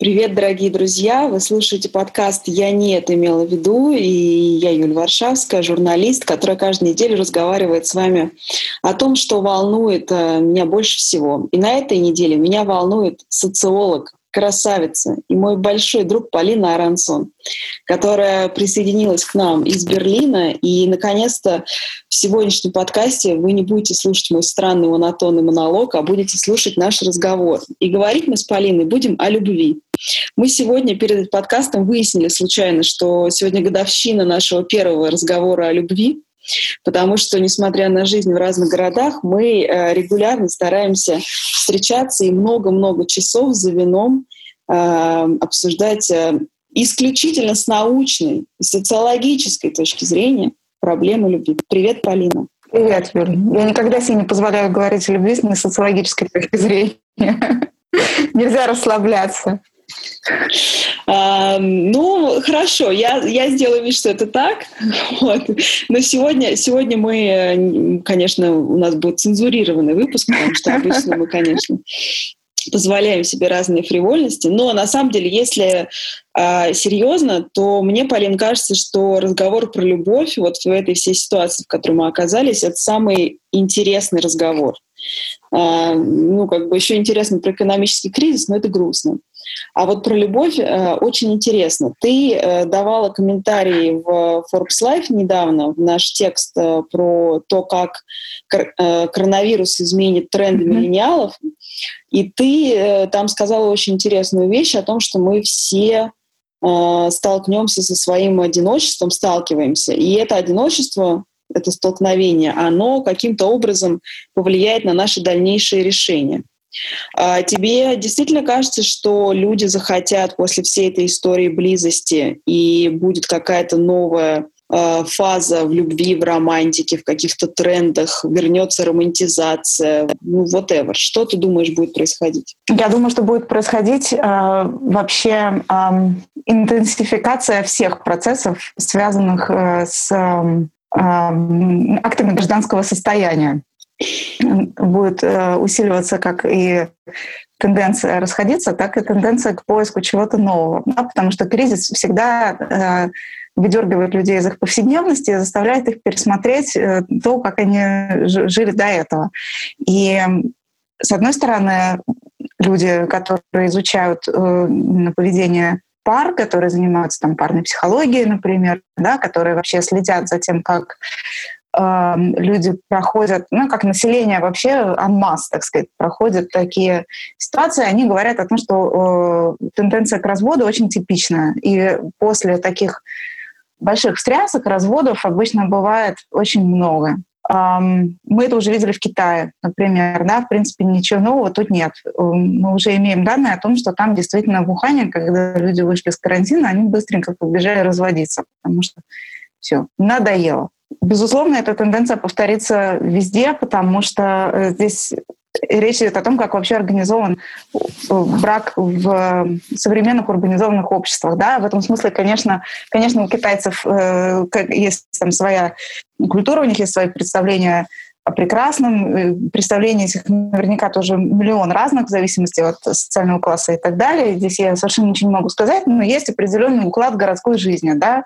Привет, дорогие друзья! Вы слушаете подкаст «Я не это имела в виду» и я Юлия Варшавская, журналист, которая каждую неделю разговаривает с вами о том, что волнует э, меня больше всего. И на этой неделе меня волнует социолог, красавица и мой большой друг Полина Арансон, которая присоединилась к нам из Берлина. И, наконец-то, в сегодняшнем подкасте вы не будете слушать мой странный монотонный монолог, а будете слушать наш разговор. И говорить мы с Полиной будем о любви. Мы сегодня перед подкастом выяснили случайно, что сегодня годовщина нашего первого разговора о любви. Потому что, несмотря на жизнь в разных городах, мы э, регулярно стараемся встречаться и много-много часов за вином э, обсуждать э, исключительно с научной, социологической точки зрения проблемы любви. Привет, Полина. Привет, Юля. Я никогда себе не позволяю говорить о любви с социологической точки зрения. Нельзя расслабляться. Ну, хорошо, я, я сделаю вид, что это так. Вот. Но сегодня, сегодня мы, конечно, у нас будет цензурированный выпуск, потому что обычно мы, конечно, позволяем себе разные фривольности. Но на самом деле, если э, серьезно, то мне, Полин, кажется, что разговор про любовь вот в этой всей ситуации, в которой мы оказались, это самый интересный разговор. Э, ну, как бы еще интересно про экономический кризис, но это грустно. А вот про любовь э, очень интересно. Ты э, давала комментарии в Forbes Life недавно, в наш текст э, про то, как кор- э, коронавирус изменит тренды mm-hmm. миллениалов. И ты э, там сказала очень интересную вещь о том, что мы все э, столкнемся со своим одиночеством, сталкиваемся. И это одиночество это столкновение, оно каким-то образом повлияет на наши дальнейшие решения. А тебе действительно кажется, что люди захотят после всей этой истории близости и будет какая-то новая а, фаза в любви, в романтике, в каких-то трендах, вернется романтизация, ну, whatever. Что ты думаешь будет происходить? Я думаю, что будет происходить э, вообще э, интенсификация всех процессов, связанных э, с э, актами гражданского состояния будет э, усиливаться как и тенденция расходиться, так и тенденция к поиску чего-то нового. Да, потому что кризис всегда э, выдергивает людей из их повседневности и заставляет их пересмотреть э, то, как они жили до этого. И с одной стороны, люди, которые изучают поведение пар, которые занимаются там парной психологией, например, да, которые вообще следят за тем, как люди проходят, ну, как население вообще анмас, так сказать, проходят такие ситуации, они говорят о том, что э, тенденция к разводу очень типичная. И после таких больших встрясок разводов обычно бывает очень много. Эм, мы это уже видели в Китае, например, да, в принципе, ничего нового тут нет. Мы уже имеем данные о том, что там действительно в Ухане, когда люди вышли с карантина, они быстренько побежали разводиться, потому что все, надоело. Безусловно, эта тенденция повторится везде, потому что э, здесь речь идет о том, как вообще организован э, брак в современных урбанизованных обществах. Да? В этом смысле, конечно, конечно, у китайцев э, есть там своя культура, у них есть свои представления о прекрасном. Э, этих наверняка тоже миллион разных в зависимости от социального класса и так далее. Здесь я совершенно ничего не могу сказать, но есть определенный уклад городской жизни. Да?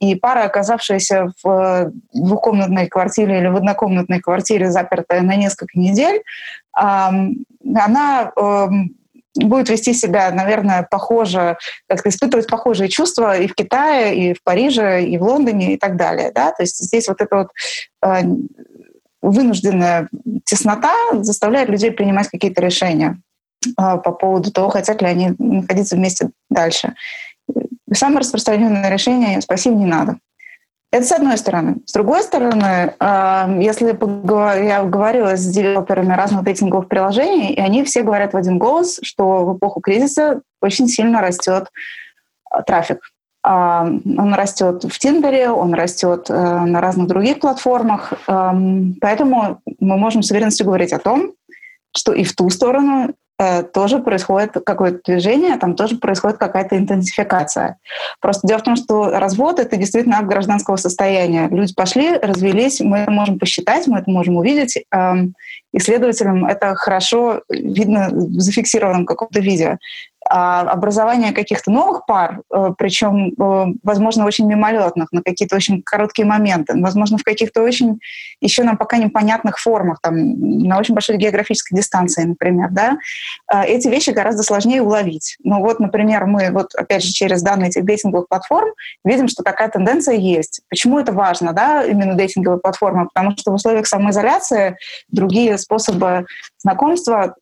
И пара, оказавшаяся в двухкомнатной квартире или в однокомнатной квартире, запертая на несколько недель, она эм, будет вести себя, наверное, похоже, как испытывать похожие чувства и в Китае, и в Париже, и в Лондоне, и так далее. Да? То есть здесь вот это вот э, вынужденная теснота заставляет людей принимать какие-то решения а, по поводу того, хотят ли они находиться вместе дальше. Самое распространенное решение — спасибо, не надо. Это с одной стороны. С другой стороны, а, если я говорила с девелоперами разных дейтинговых приложений, и они все говорят в один голос, что в эпоху кризиса очень сильно растет а, трафик. Он растет в Тиндере, он растет на разных других платформах. Поэтому мы можем с уверенностью говорить о том, что и в ту сторону Э, тоже происходит какое-то движение, там тоже происходит какая-то интенсификация. Просто дело в том, что развод — это действительно акт гражданского состояния. Люди пошли, развелись, мы это можем посчитать, мы это можем увидеть. Эм, исследователям это хорошо видно в зафиксированном каком-то виде. А образование каких-то новых пар, э, причем, э, возможно, очень мимолетных, на какие-то очень короткие моменты, возможно, в каких-то очень еще нам пока непонятных формах, там, на очень большой географической дистанции, например, да, э, эти вещи гораздо сложнее уловить. Ну вот, например, мы вот, опять же, через данные этих дейтинговых платформ видим, что такая тенденция есть. Почему это важно, да, именно дейтинговые платформы? Потому что в условиях самоизоляции другие способы знакомства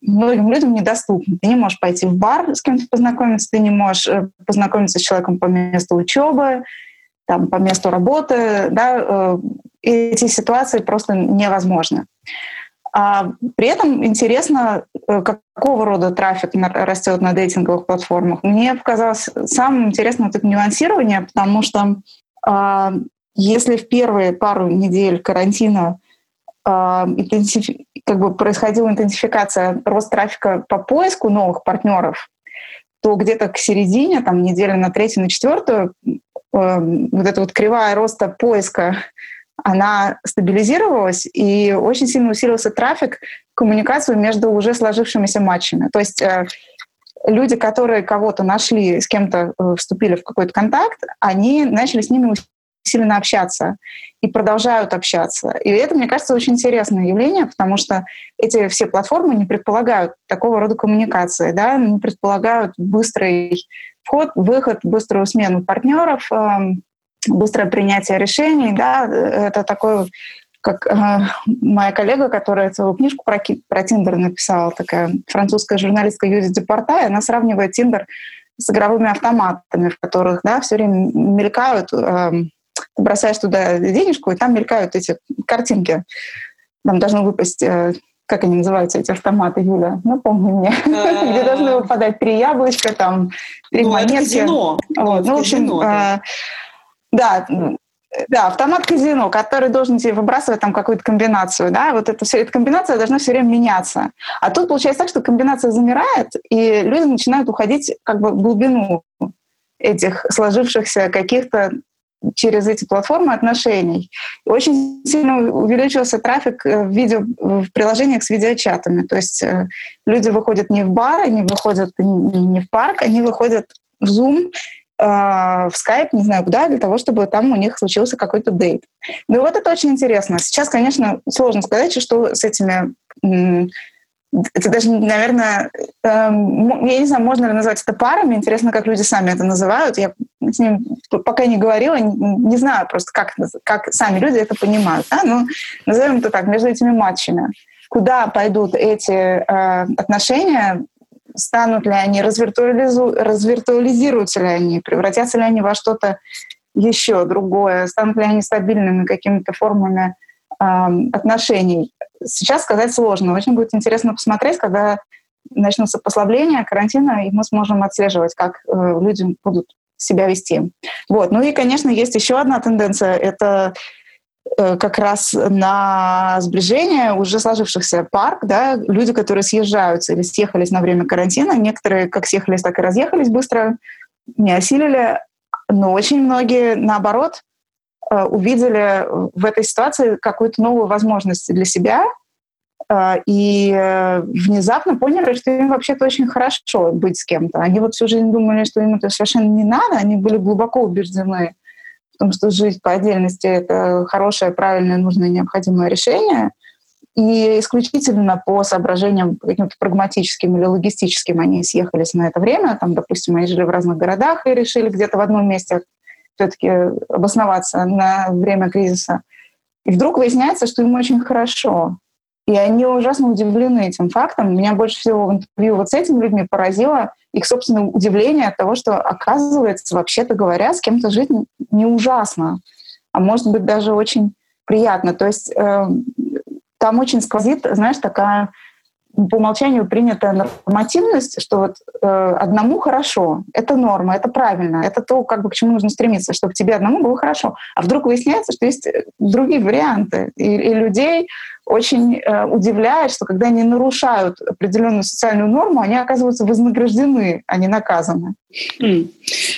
многим людям недоступны. Ты не можешь пойти в бар с кем-то познакомиться, ты не можешь э, познакомиться с человеком по месту учебы, там, по месту работы. Да? Э, эти ситуации просто невозможны. А при этом интересно, э, какого рода трафик растет на дейтинговых платформах. Мне показалось самым интересным вот это нюансирование, потому что э, если в первые пару недель карантина э, как бы происходила интенсификация рост трафика по поиску новых партнеров, то где-то к середине, там недели на третью, на четвертую, э, вот эта вот кривая роста поиска, она стабилизировалась, и очень сильно усилился трафик, коммуникацию между уже сложившимися матчами. То есть э, люди, которые кого-то нашли, с кем-то э, вступили в какой-то контакт, они начали с ними сильно общаться и продолжают общаться. И это, мне кажется, очень интересное явление, потому что эти все платформы не предполагают такого рода коммуникации, да, не предполагают быстрый вход, выход, быструю смену партнеров, эм, быстрое принятие решений, да, это такой как э, моя коллега, которая целую книжку про, про Тиндер написала, такая французская журналистка Юзи Депорта, она сравнивает Тиндер с игровыми автоматами, в которых да, все время мелькают э, ты бросаешь туда денежку, и там мелькают эти картинки. Там должно выпасть э, как они называются, эти автоматы, Юля? Напомни мне. Где должны выпадать три яблочка, там, три ну, монетки. Ну, в общем, э, да, да, автомат казино, который должен тебе выбрасывать там какую-то комбинацию, да, вот это все, эта комбинация должна все время меняться. А тут получается так, что комбинация замирает, и люди начинают уходить как бы в глубину этих сложившихся каких-то через эти платформы отношений. очень сильно увеличился трафик э, в, видео, в приложениях с видеочатами. То есть э, люди выходят не в бар, они выходят не в парк, они выходят в Zoom, э, в Skype, не знаю куда, для того, чтобы там у них случился какой-то дейт. Ну вот это очень интересно. Сейчас, конечно, сложно сказать, что с этими это даже, наверное, эм, я не знаю, можно ли назвать это парами. Интересно, как люди сами это называют. Я с ним пока не говорила, не, знаю просто, как, как сами люди это понимают. Да? Ну, назовем это так, между этими матчами. Куда пойдут эти э, отношения, станут ли они, развиртуализу, развиртуализируются ли они, превратятся ли они во что-то еще другое, станут ли они стабильными какими-то формами э, отношений сейчас сказать сложно. Очень будет интересно посмотреть, когда начнутся послабления карантина, и мы сможем отслеживать, как э, люди будут себя вести. Вот. Ну и, конечно, есть еще одна тенденция. Это э, как раз на сближение уже сложившихся пар, да, люди, которые съезжаются или съехались на время карантина, некоторые как съехались, так и разъехались быстро, не осилили, но очень многие, наоборот, увидели в этой ситуации какую-то новую возможность для себя э, и э, внезапно поняли, что им вообще-то очень хорошо быть с кем-то. Они вот всю жизнь думали, что им это совершенно не надо, они были глубоко убеждены в том, что жить по отдельности — это хорошее, правильное, нужное, необходимое решение. И исключительно по соображениям каким-то прагматическим или логистическим они съехались на это время. Там, допустим, они жили в разных городах и решили где-то в одном месте все-таки обосноваться на время кризиса. И вдруг выясняется, что им очень хорошо. И они ужасно удивлены этим фактом. Меня больше всего в интервью вот с этими людьми поразило их собственное удивление от того, что, оказывается, вообще-то говоря, с кем-то жить не ужасно, а может быть даже очень приятно. То есть э, там очень сквозит, знаешь, такая по умолчанию принята нормативность, что вот э, одному хорошо, это норма, это правильно, это то, как бы к чему нужно стремиться, чтобы тебе одному было хорошо. А вдруг выясняется, что есть э, другие варианты, и, и людей очень э, удивляет, что когда они нарушают определенную социальную норму, они оказываются вознаграждены, а не наказаны. Mm.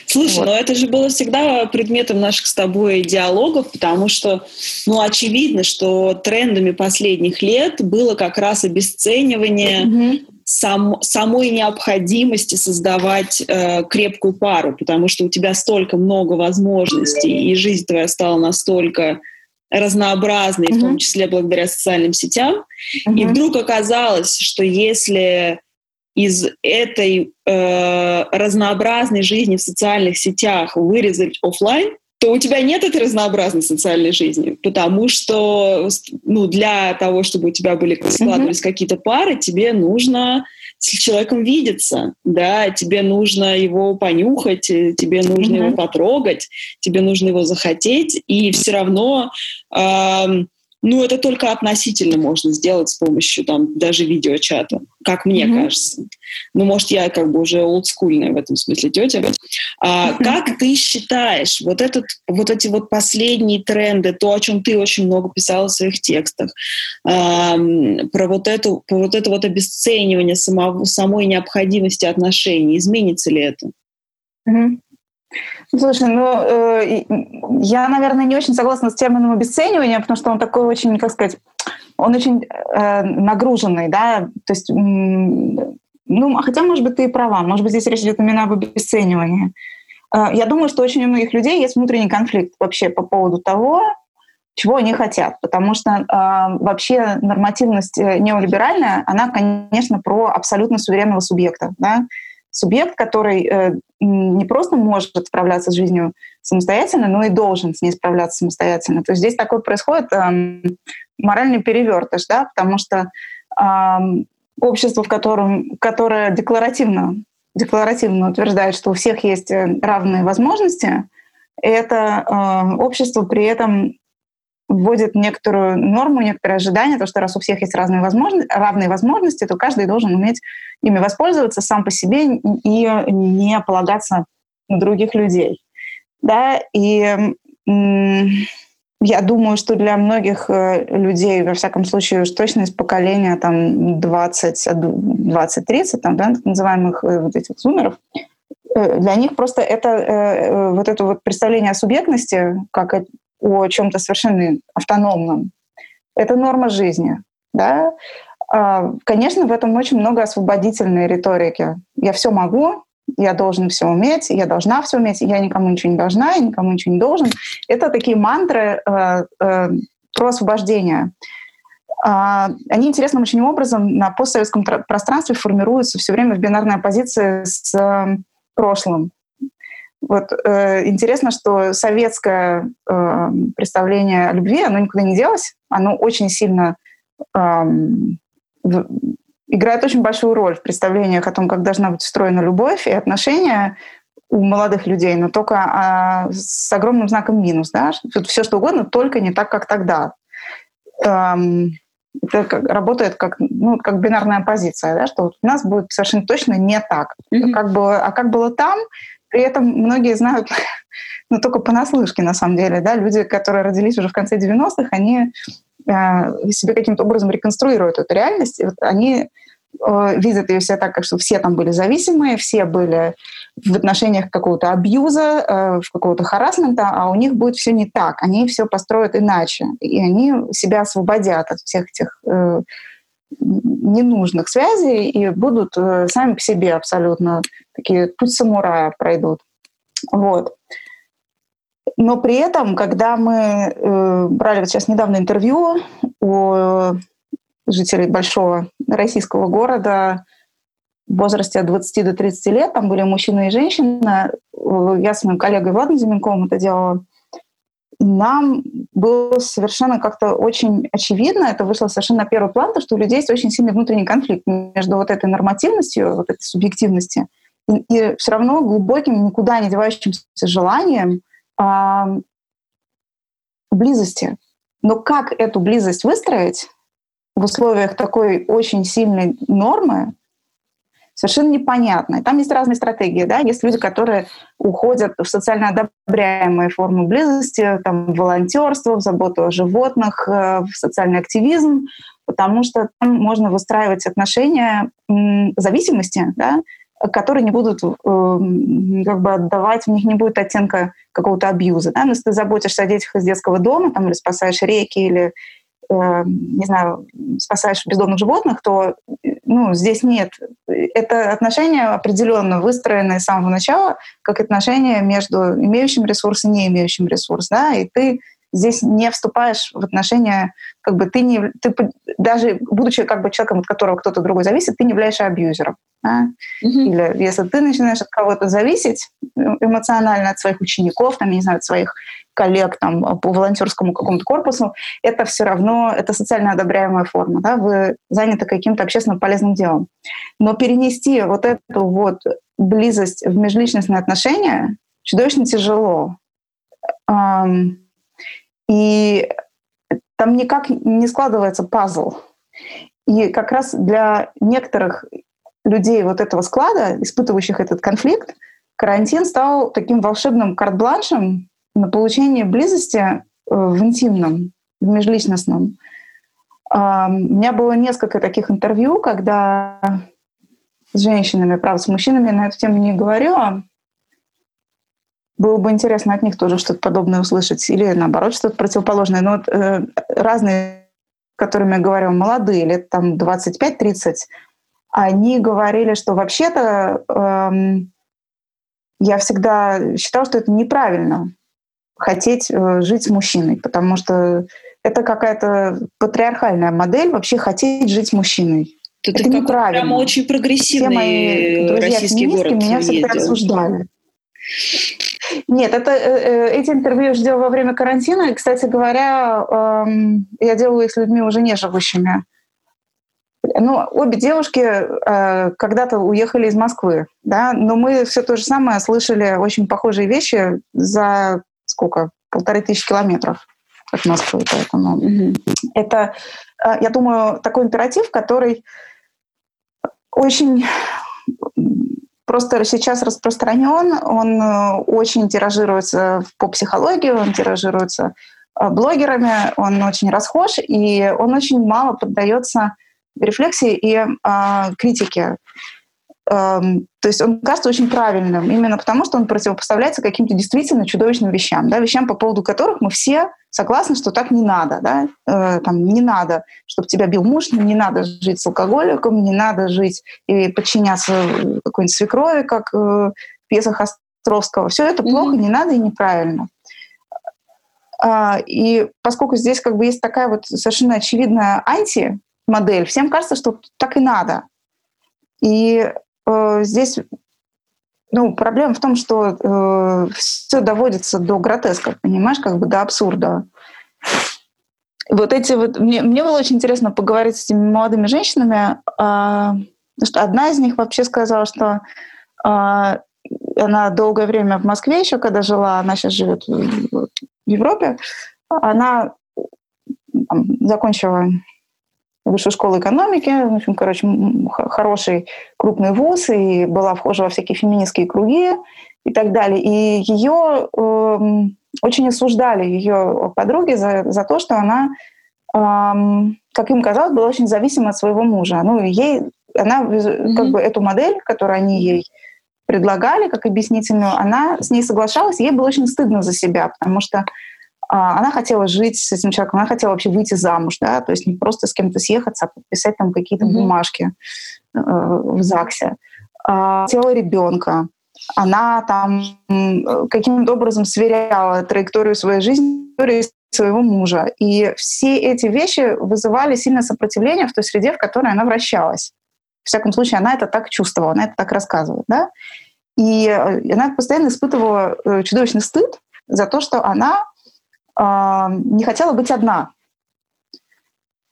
Слушай, вот. но это же было всегда предметом наших с тобой диалогов, потому что, ну, очевидно, что трендами последних лет было как раз обесценивание mm-hmm. сам, самой необходимости создавать э, крепкую пару, потому что у тебя столько много возможностей, и жизнь твоя стала настолько разнообразной, mm-hmm. в том числе благодаря социальным сетям. Mm-hmm. И вдруг оказалось, что если из этой э, разнообразной жизни в социальных сетях вырезать офлайн, то у тебя нет этой разнообразной социальной жизни, потому что ну, для того, чтобы у тебя были складывались mm-hmm. какие-то пары, тебе нужно с человеком видеться, да, тебе нужно его понюхать, э, тебе нужно mm-hmm. его потрогать, тебе нужно его захотеть, и все равно э, ну, это только относительно можно сделать с помощью там даже видеочата, как мне mm-hmm. кажется. Ну, может, я как бы уже олдскульная в этом смысле тетя. А, как ты считаешь, вот, этот, вот эти вот последние тренды, то, о чем ты очень много писала в своих текстах, а, про вот, эту, про вот это вот обесценивание самого, самой необходимости отношений, изменится ли это? Mm-hmm. Слушай, ну, э, я, наверное, не очень согласна с термином обесценивания, потому что он такой очень, как сказать, он очень э, нагруженный, да, то есть, ну, хотя, может быть, ты и права, может быть, здесь речь идет именно об обесценивании. Э, я думаю, что очень у многих людей есть внутренний конфликт вообще по поводу того, чего они хотят, потому что э, вообще нормативность э, неолиберальная, она, конечно, про абсолютно суверенного субъекта, да, субъект, который э, не просто может справляться с жизнью самостоятельно, но и должен с ней справляться самостоятельно. То есть здесь такой происходит э, моральный перевертыш, да, потому что э, общество, в котором, которое декларативно, декларативно утверждает, что у всех есть э, равные возможности, это э, общество при этом вводит некоторую норму, некоторое ожидание, то, что раз у всех есть разные возможности, равные возможности, то каждый должен уметь ими воспользоваться сам по себе и не полагаться на других людей. Да? И я думаю, что для многих э, людей, во всяком случае, уж точно из поколения там 20, 20-30, там, да, так называемых э, вот этих зумеров, э, для них просто это вот это вот представление о субъектности, как о чем-то совершенно автономном. Это норма жизни. Да? А, конечно, в этом очень много освободительной риторики. Я все могу, я должен все уметь, я должна все уметь, я никому ничего не должна, я никому ничего не должен. Это такие мантры э, э, про освобождение. Э, они интересным очень образом на постсоветском пространстве формируются все время в бинарной оппозиции с э, прошлым. Вот э, интересно, что советское э, представление о любви, оно никуда не делось, оно очень сильно э, играет очень большую роль в представлениях о том, как должна быть устроена любовь и отношения у молодых людей, но только а, с огромным знаком минус, да, все что угодно, только не так, как тогда. Эм, это как, работает как, ну, как бинарная позиция, да, что вот у нас будет совершенно точно не так. Mm-hmm. Как было, а как было там, при этом многие знают, ну, только понаслышке, на самом деле, да, люди, которые родились уже в конце 90-х, они э, себе каким-то образом реконструируют эту реальность, вот они э, видят ее все так, как что все там были зависимые, все были в отношениях какого-то абьюза, э, какого-то харасмента, а у них будет все не так, они все построят иначе, и они себя освободят от всех этих э, ненужных связей и будут э, сами по себе абсолютно такие путь самурая пройдут. Вот. Но при этом, когда мы э, брали вот сейчас недавно интервью у жителей большого российского города в возрасте от 20 до 30 лет, там были мужчина и женщина, э, я с моим коллегой Владом Зименковым это делала, нам было совершенно как-то очень очевидно, это вышло совершенно на первый план, то, что у людей есть очень сильный внутренний конфликт между вот этой нормативностью, вот этой субъективностью, и, и все равно глубоким, никуда не девающимся желанием близости. Но как эту близость выстроить, в условиях такой очень сильной нормы совершенно непонятно. Там есть разные стратегии. Да? Есть люди, которые уходят в социально одобряемые формы близости, там, в волонтерство, в заботу о животных, э, в социальный активизм, потому что там можно выстраивать отношения зависимости, да, которые не будут э, как бы отдавать, у них не будет оттенка какого-то абьюза. Да? Но если ты заботишься о детях из детского дома, там, или спасаешь реки, или э, не знаю, спасаешь бездомных животных, то ну, здесь нет. Это отношения определенно выстроены с самого начала, как отношения между имеющим ресурс и не имеющим ресурс. Да? И ты здесь не вступаешь в отношения, как бы ты не, ты даже будучи как бы человеком, от которого кто-то другой зависит, ты не являешься абьюзером. Да? Mm-hmm. Или если ты начинаешь от кого-то зависеть эмоционально, от своих учеников, там, я не знаю, от своих коллег там, по волонтерскому какому-то корпусу, это все равно, это социально одобряемая форма. Да? Вы заняты каким-то общественно полезным делом. Но перенести вот эту вот близость в межличностные отношения чудовищно тяжело. И там никак не складывается пазл. И как раз для некоторых людей вот этого склада, испытывающих этот конфликт, карантин стал таким волшебным карт-бланшем на получение близости э, в интимном, в межличностном. У меня было несколько таких интервью, когда с женщинами, правда, с мужчинами на эту тему не говорила, было бы интересно от них тоже что-то подобное услышать, или наоборот что-то противоположное. Но вот, э, разные, которыми я говорю, молодые, лет там 25-30, они говорили, что вообще-то эм, я всегда считала, что это неправильно хотеть э, жить с мужчиной, потому что это какая-то патриархальная модель вообще хотеть жить с мужчиной. Это, это неправильно. Прямо очень прогрессивный Все мои друзья российский город меня всегда осуждали. Нет, это, э, э, эти интервью я делала во время карантина. И, кстати говоря, эм, я делала их с людьми уже не живущими. Ну, обе девушки э, когда-то уехали из Москвы, да, но мы все то же самое слышали очень похожие вещи за сколько? Полторы тысячи километров от Москвы. Поэтому mm-hmm. это, я думаю, такой императив, который очень просто сейчас распространен, он э, очень тиражируется по психологии, он тиражируется э, блогерами, он очень расхож, и он очень мало поддается рефлексии и э, критике. То есть он кажется очень правильным, именно потому что он противопоставляется каким-то действительно чудовищным вещам, да, вещам, по поводу которых мы все согласны, что так не надо. Да? Э, там, не надо, чтобы тебя бил муж, не надо жить с алкоголиком, не надо жить и подчиняться какой-нибудь свекрови, как э, в пьесах Островского. Все это mm-hmm. плохо, не надо и неправильно. А, и поскольку здесь как бы есть такая вот совершенно очевидная антимодель, всем кажется, что так и надо. И Э, здесь ну, проблема в том, что э, все доводится до гротеска, понимаешь, как бы до абсурда. Вот эти вот... Мне, мне было очень интересно поговорить с этими молодыми женщинами, э, что одна из них вообще сказала, что э, она долгое время в Москве еще, когда жила, она сейчас живет в, в Европе, она там, закончила высшую школу экономики, в общем, короче, хороший крупный вуз, и была вхожа во всякие феминистские круги и так далее. И ее э, эм, очень осуждали, ее подруги, за, за то, что она, э, как им казалось, была очень зависима от своего мужа. Ну, ей, она mm-hmm. как бы эту модель, которую они ей предлагали как объяснительную, она с ней соглашалась, ей было очень стыдно за себя, потому что она хотела жить с этим человеком, она хотела вообще выйти замуж, да, то есть не просто с кем-то съехаться, а подписать там какие-то mm-hmm. бумажки э, в ЗАГСе. А, хотела ребенка. Она там каким-то образом сверяла траекторию своей жизни с своего мужа. И все эти вещи вызывали сильное сопротивление в той среде, в которой она вращалась. В всяком случае, она это так чувствовала, она это так рассказывала. Да? И э, она постоянно испытывала э, чудовищный стыд за то, что она не хотела быть одна.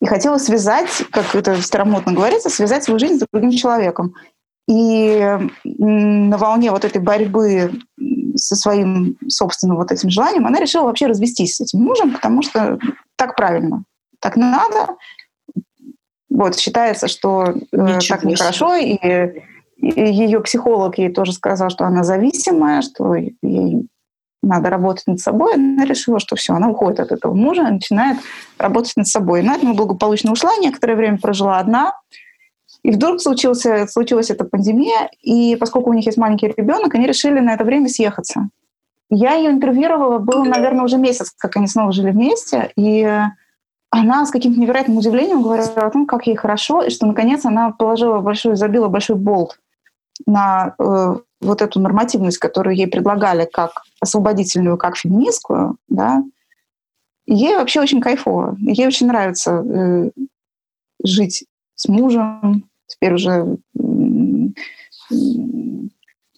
И хотела связать, как это старомодно говорится, связать свою жизнь с другим человеком. И на волне вот этой борьбы со своим собственным вот этим желанием она решила вообще развестись с этим мужем, потому что так правильно, так надо. Вот, считается, что э, так нехорошо, и, и ее психолог ей тоже сказал, что она зависимая, что ей надо работать над собой. Она решила, что все, она уходит от этого мужа, начинает работать над собой. И на этом благополучно ушла, некоторое время прожила одна. И вдруг случился, случилась эта пандемия, и поскольку у них есть маленький ребенок, они решили на это время съехаться. Я ее интервьюировала, было, наверное, уже месяц, как они снова жили вместе, и она с каким-то невероятным удивлением говорила о том, как ей хорошо, и что, наконец, она положила большой, забила большой болт на э, вот эту нормативность, которую ей предлагали как освободительную, как феминистскую, да, ей вообще очень кайфово. Ей очень нравится э, жить с мужем, теперь уже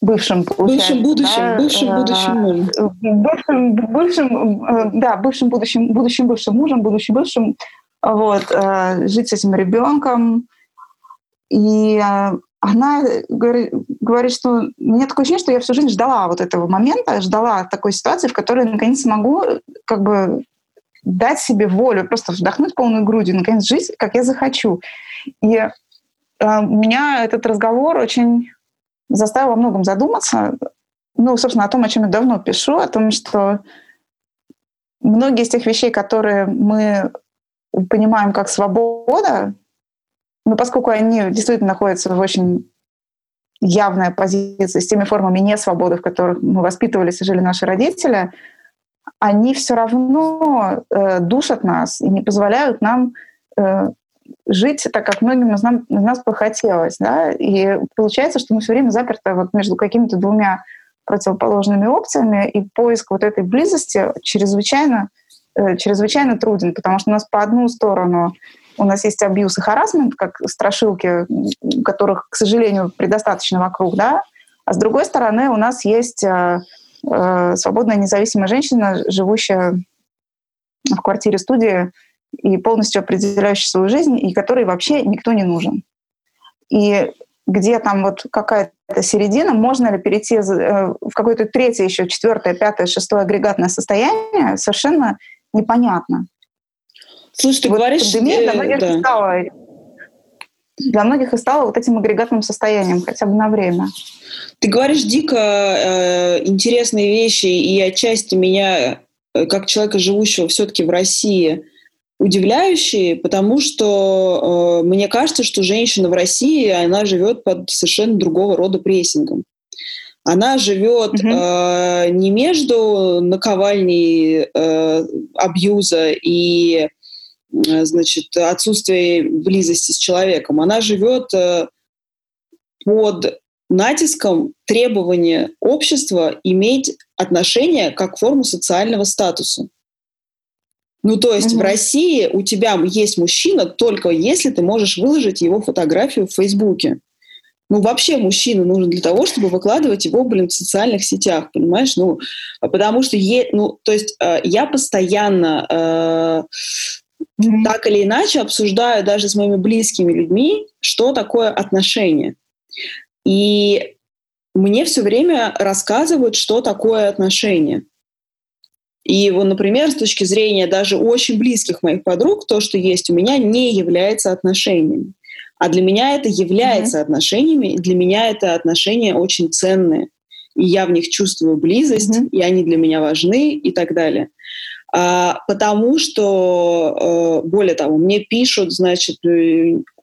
бывшим, бывшим будущим, да, бывшим э, будущим мужем. Бывшим, бывшим, э, да, бывшим будущим, будущим бывшим мужем, будущим бывшим, вот, э, жить с этим ребенком. И она говорит, говорит, что меня такое ощущение, что я всю жизнь ждала вот этого момента, ждала такой ситуации, в которой наконец смогу как бы дать себе волю, просто вдохнуть полной грудью, наконец жить, как я захочу. И э, меня этот разговор очень заставил во многом задуматься, ну, собственно, о том, о чем я давно пишу, о том, что многие из тех вещей, которые мы понимаем как свобода, но поскольку они действительно находятся в очень явной оппозиции с теми формами несвободы, в которых мы воспитывались и жили наши родители, они все равно э, душат нас и не позволяют нам э, жить так, как многим из, нам, из нас бы хотелось. Да? И получается, что мы все время заперты вот между какими-то двумя противоположными опциями, и поиск вот этой близости чрезвычайно, э, чрезвычайно труден, потому что у нас по одну сторону у нас есть абьюз и харасмент, как страшилки, которых, к сожалению, предостаточно вокруг, да, а с другой стороны у нас есть э, э, свободная независимая женщина, живущая в квартире-студии, и полностью определяющий свою жизнь, и которой вообще никто не нужен. И где там вот какая-то середина, можно ли перейти э, в какое-то третье, еще четвертое, пятое, шестое агрегатное состояние, совершенно непонятно. Слушай, ты вот говоришь... Пандемия для многих, да. стала, для многих и стала вот этим агрегатным состоянием, хотя бы на время. Ты говоришь дико э, интересные вещи, и отчасти меня, э, как человека, живущего все-таки в России, удивляющие, потому что э, мне кажется, что женщина в России, она живет под совершенно другого рода прессингом. Она живет mm э, не между наковальней э, абьюза и э, значит, отсутствием близости с человеком. Она живет э, под натиском требования общества иметь отношения как форму социального статуса. Ну, то есть mm в России у тебя есть мужчина только если ты можешь выложить его фотографию в Фейсбуке. Ну, вообще мужчина нужен для того, чтобы выкладывать его, блин, в социальных сетях, понимаешь? Ну, потому что, е, ну, то есть э, я постоянно э, mm так или иначе обсуждаю даже с моими близкими людьми, что такое отношения. И мне все время рассказывают, что такое отношения. И, вот, например, с точки зрения даже очень близких моих подруг, то, что есть у меня, не является отношениями. А для меня это является mm-hmm. отношениями, и для меня это отношения очень ценные. И я в них чувствую близость, mm-hmm. и они для меня важны и так далее. А, потому что, э, более того, мне пишут, значит,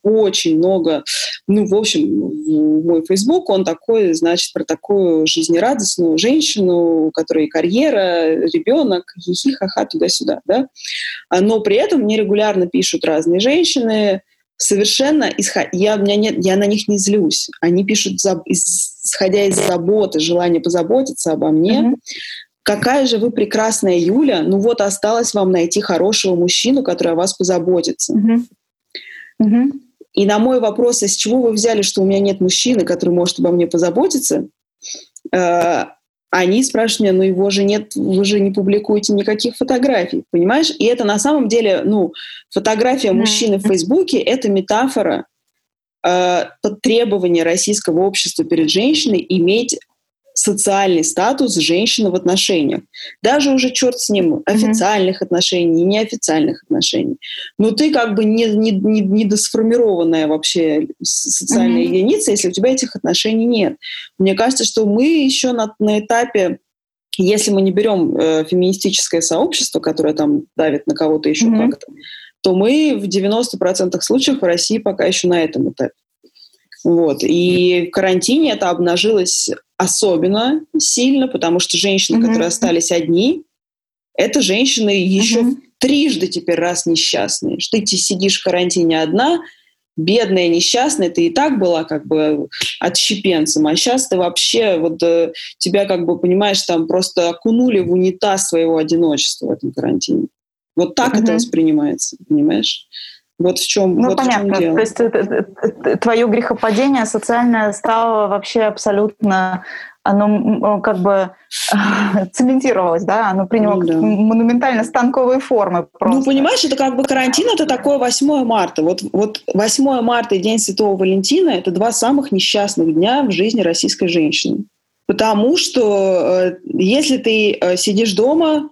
очень много, ну, в общем, мой Facebook, он такой, значит, про такую жизнерадостную женщину, у которой карьера, ребенок, хихи, ха-ха, туда-сюда, да. А, но при этом мне регулярно пишут разные женщины, совершенно исход... я, у меня нет, я на них не злюсь. Они пишут, за... исходя из заботы, желания позаботиться обо мне. Mm-hmm. Какая же вы прекрасная Юля, ну вот осталось вам найти хорошего мужчину, который о вас позаботится. Mm-hmm. Mm-hmm. И на мой вопрос, из чего вы взяли, что у меня нет мужчины, который может обо мне позаботиться, э, они спрашивают меня, ну его же нет, вы же не публикуете никаких фотографий, понимаешь? И это на самом деле, ну, фотография мужчины в Фейсбуке — это метафора э, требования российского общества перед женщиной иметь социальный статус женщины в отношениях. Даже уже черт с ним, официальных mm-hmm. отношений, неофициальных отношений. Но ты как бы не, не, не, недосформированная вообще социальная mm-hmm. единица, если у тебя этих отношений нет. Мне кажется, что мы еще на, на этапе если мы не берем э, феминистическое сообщество, которое там давит на кого-то еще mm-hmm. как-то, то мы в 90% случаев в России пока еще на этом этапе. Вот. И в карантине это обнажилось особенно сильно, потому что женщины, mm-hmm. которые остались одни, это женщины еще mm-hmm. трижды теперь раз несчастные. Что ты сидишь в карантине одна, бедная, несчастная, ты и так была как бы отщепенцем, а сейчас ты вообще, вот э, тебя как бы, понимаешь, там просто окунули в унитаз своего одиночества в этом карантине. Вот так mm-hmm. это воспринимается, понимаешь? Вот в чем, ну, вот понятно. В чем дело. То есть твое грехопадение социальное стало вообще абсолютно оно как бы цементировалось, да, оно приняло ну, да. монументально станковые формы. Ну, просто. Ну, понимаешь, это как бы карантин, это такое 8 марта. Вот, вот 8 марта и День Святого Валентина – это два самых несчастных дня в жизни российской женщины. Потому что э, если ты э, сидишь дома,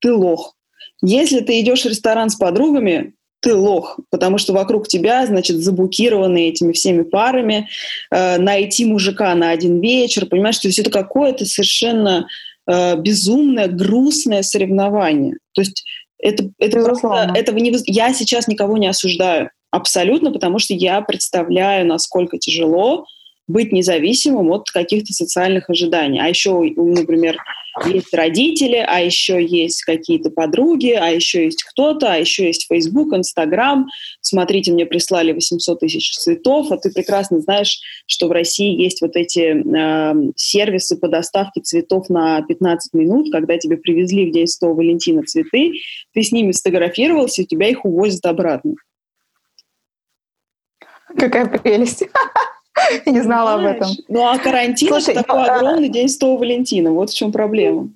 ты лох. Если ты идешь в ресторан с подругами, ты лох, потому что вокруг тебя, значит, заблокированы этими всеми парами, э, найти мужика на один вечер, понимаешь, то есть это какое-то совершенно э, безумное, грустное соревнование. То есть это, это просто, этого не, я сейчас никого не осуждаю абсолютно, потому что я представляю, насколько тяжело быть независимым от каких-то социальных ожиданий. А еще, например, есть родители, а еще есть какие-то подруги, а еще есть кто-то, а еще есть Facebook, Instagram. Смотрите, мне прислали 800 тысяч цветов, а ты прекрасно знаешь, что в России есть вот эти э, сервисы по доставке цветов на 15 минут, когда тебе привезли в день 100 Валентина цветы, ты с ними сфотографировался, и тебя их увозят обратно. Какая прелесть. Я не знала об этом. Ну а карантин Слушай, это такой ну, а огромный день 100 Валентина. Вот в чем проблема.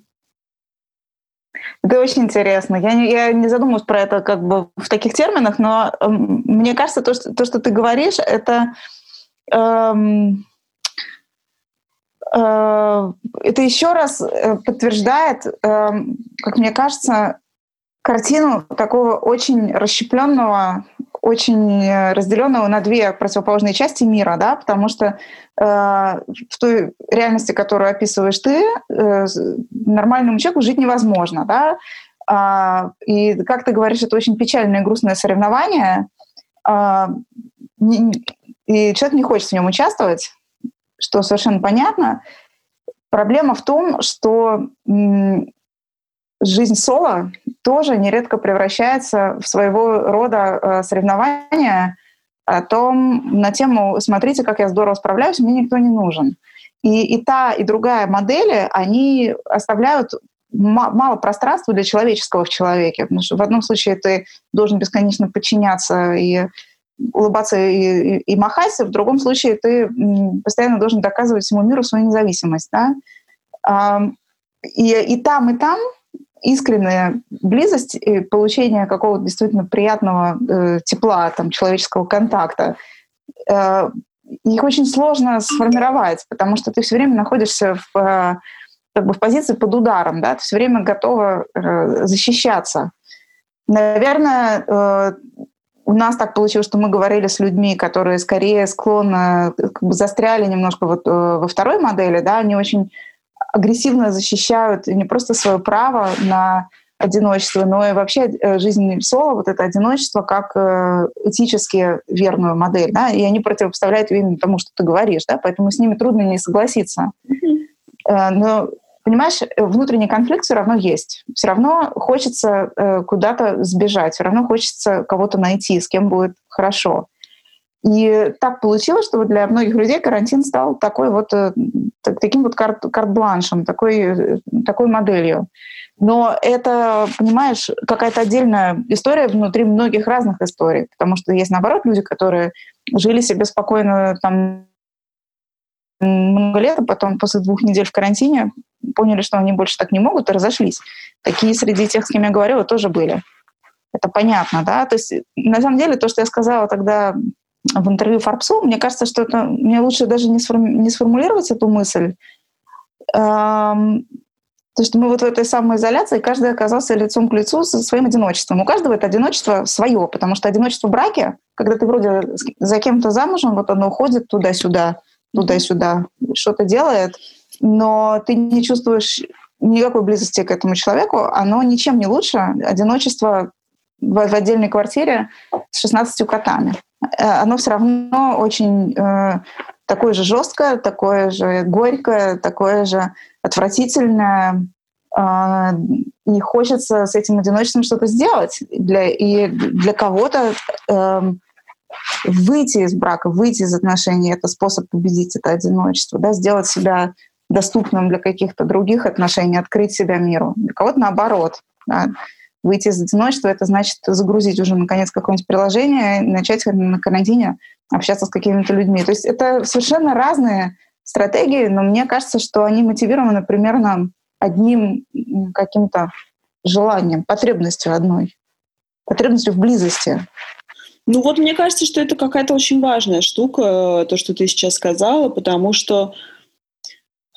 Это очень интересно. Я не, я не задумывалась про это как бы в таких терминах, но э, мне кажется, то что, то, что ты говоришь, это, эм, э, это еще раз э, подтверждает, э, как мне кажется, картину такого очень расщепленного очень э, разделенного на две противоположные части мира, да, потому что э, в той реальности, которую описываешь ты, э, нормальному человеку жить невозможно, да, а, и как ты говоришь, это очень печальное и грустное соревнование, а, и человек не хочет в нем участвовать, что совершенно понятно. Проблема в том, что жизнь соло тоже нередко превращается в своего рода э, соревнование о том, на тему «смотрите, как я здорово справляюсь, мне никто не нужен». И, и та, и другая модели, они оставляют мало пространства для человеческого в человеке. Потому что в одном случае ты должен бесконечно подчиняться и улыбаться и, и, и махать, в другом случае ты постоянно должен доказывать всему миру свою независимость. Да? И, и там, и там искренняя близость и получение какого-то действительно приятного э, тепла, там, человеческого контакта, э, их очень сложно сформировать, потому что ты все время находишься в, э, как бы в позиции под ударом, да, ты все время готова э, защищаться. Наверное, э, у нас так получилось, что мы говорили с людьми, которые скорее склонны, как бы застряли немножко вот, э, во второй модели, да, они очень агрессивно защищают не просто свое право на одиночество, но и вообще э, жизнь соло, вот это одиночество, как э, этически верную модель, да, и они противопоставляют ее именно тому, что ты говоришь, да, поэтому с ними трудно не согласиться. Mm-hmm. Но понимаешь, внутренний конфликт все равно есть. Все равно хочется куда-то сбежать, все равно хочется кого-то найти, с кем будет хорошо. И так получилось, что для многих людей карантин стал такой вот, э, таким вот карт, карт-бланшем, такой, э, такой моделью. Но это, понимаешь, какая-то отдельная история внутри многих разных историй, потому что есть, наоборот, люди, которые жили себе спокойно там много лет, а потом после двух недель в карантине поняли, что они больше так не могут, и разошлись. Такие среди тех, с кем я говорила, тоже были. Это понятно, да? То есть, на самом деле, то, что я сказала тогда в интервью Форбсу, мне кажется, что это, мне лучше даже не, сформи, не сформулировать эту мысль, эм, то, что мы вот в этой самоизоляции, каждый оказался лицом к лицу со своим одиночеством. У каждого это одиночество свое, потому что одиночество в браке, когда ты вроде за кем-то замужем, вот оно уходит туда-сюда, туда-сюда, что-то делает, но ты не чувствуешь никакой близости к этому человеку, оно ничем не лучше одиночество в, в отдельной квартире с 16 котами. Э, оно все равно очень э, такое же жесткое, такое же горькое, такое же отвратительное. Э, и хочется с этим одиночеством что-то сделать. Для, и для кого-то э, выйти из брака, выйти из отношений — это способ победить это одиночество, да, сделать себя доступным для каких-то других отношений, открыть себя миру. Для кого-то наоборот. Да выйти из одиночества, это значит загрузить уже, наконец, какое-нибудь приложение, начать на карантине общаться с какими-то людьми. То есть это совершенно разные стратегии, но мне кажется, что они мотивированы примерно одним каким-то желанием, потребностью одной, потребностью в близости. Ну вот мне кажется, что это какая-то очень важная штука, то, что ты сейчас сказала, потому что,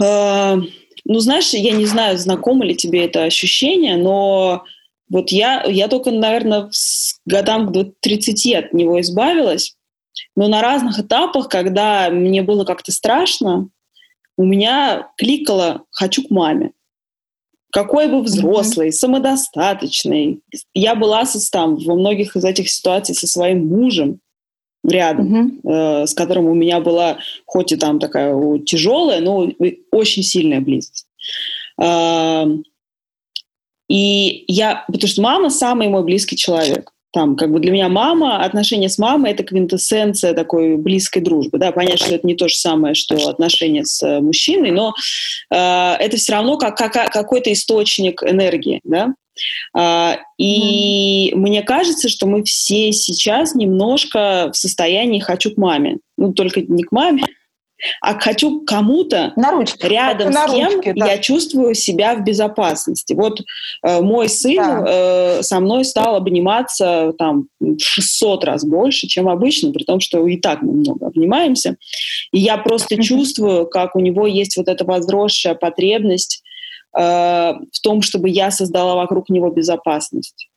э, ну знаешь, я не знаю, знакомо ли тебе это ощущение, но вот я, я только, наверное, с годам к 30 от него избавилась, но на разных этапах, когда мне было как-то страшно, у меня кликало «хочу к маме». Какой бы взрослый, mm-hmm. самодостаточный. Я была со, там, во многих из этих ситуаций со своим мужем рядом, mm-hmm. э, с которым у меня была хоть и там такая тяжелая, но очень сильная близость. Э, и я, потому что мама самый мой близкий человек. Там, как бы для меня мама, отношения с мамой — это квинтэссенция такой близкой дружбы. Да, понятно, что это не то же самое, что отношения с э, мужчиной, но э, это все равно как, как, какой-то источник энергии, да. Uh, и mm. мне кажется, что мы все сейчас немножко в состоянии «хочу к маме». Ну, только не к маме, а хочу кому-то рядом на с кем ручке, да. я чувствую себя в безопасности. Вот э, мой сын да. э, со мной стал обниматься там 600 раз больше, чем обычно, при том, что и так мы много обнимаемся. И я просто чувствую, как у него есть вот эта возросшая потребность э, в том, чтобы я создала вокруг него безопасность.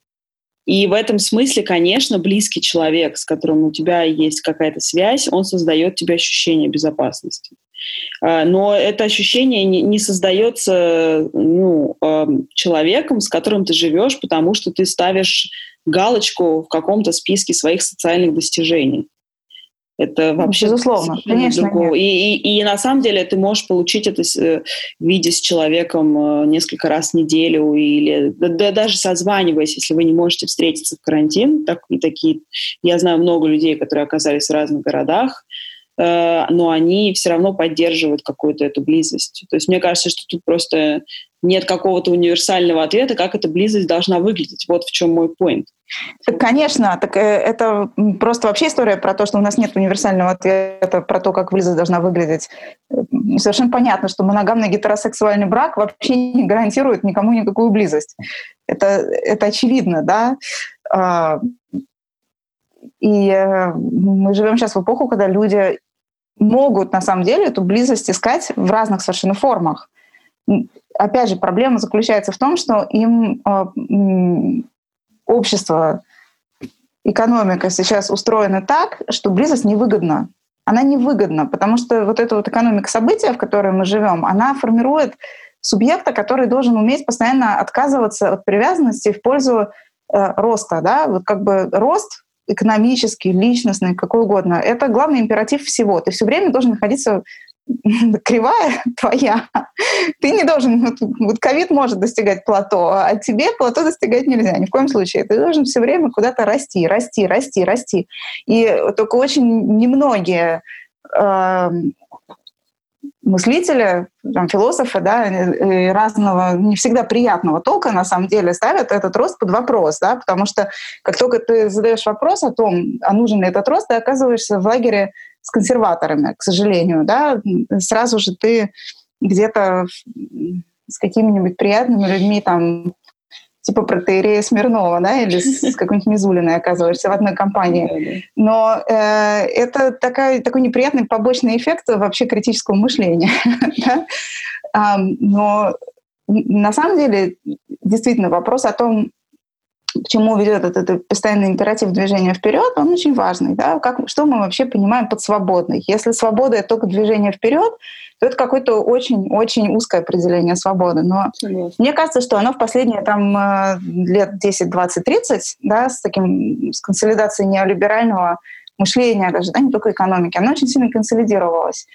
И в этом смысле, конечно, близкий человек, с которым у тебя есть какая-то связь, он создает тебе ощущение безопасности. А, но это ощущение не создается ну, человеком, с которым ты живешь, потому что ты ставишь галочку в каком-то списке своих социальных достижений. Это ну, вообще Безусловно, конечно. Другого. И, и, и на самом деле ты можешь получить это в виде с человеком э, несколько раз в неделю или да, да, даже созваниваясь, если вы не можете встретиться в карантин. Так, и такие, я знаю много людей, которые оказались в разных городах, э, но они все равно поддерживают какую-то эту близость. То есть мне кажется, что тут просто нет какого-то универсального ответа, как эта близость должна выглядеть. Вот в чем мой point. Конечно, так э, это просто вообще история про то, что у нас нет универсального ответа про то, как близость должна выглядеть. Совершенно понятно, что моногамный гетеросексуальный брак вообще не гарантирует никому никакую близость. Это, это очевидно, да. А, и э, мы живем сейчас в эпоху, когда люди могут на самом деле эту близость искать в разных совершенно формах опять же, проблема заключается в том, что им а, общество, экономика сейчас устроена так, что близость невыгодна. Она невыгодна, потому что вот эта вот экономика события, в которой мы живем, она формирует субъекта, который должен уметь постоянно отказываться от привязанности в пользу э, роста. Да? Вот как бы рост экономический, личностный, какой угодно. Это главный императив всего. Ты все время должен находиться кривая твоя. Ты не должен... Вот ковид может достигать плато, а тебе плато достигать нельзя ни в коем случае. Ты должен все время куда-то расти, расти, расти, расти. И только очень немногие э, мыслители, там, философы, да, разного, не всегда приятного толка, на самом деле, ставят этот рост под вопрос, да, потому что как только ты задаешь вопрос о том, а нужен ли этот рост, ты оказываешься в лагере с консерваторами, к сожалению, да, сразу же ты где-то с какими-нибудь приятными людьми там типа протеерея Смирнова, да, или с какой-нибудь Мизулиной оказываешься в одной компании. Но э, это такая, такой неприятный побочный эффект вообще критического мышления. Но на самом деле, действительно, вопрос о том, к чему ведет этот, этот постоянный императив движения вперед, он очень важный. Да? Как, что мы вообще понимаем под свободной? Если свобода — это только движение вперед, то это какое-то очень-очень узкое определение свободы. Но Конечно. мне кажется, что оно в последние там, э, лет 10, 20, 30 да, с, таким, с консолидацией неолиберального мышления даже, да, не только экономики, оно очень сильно консолидировалось.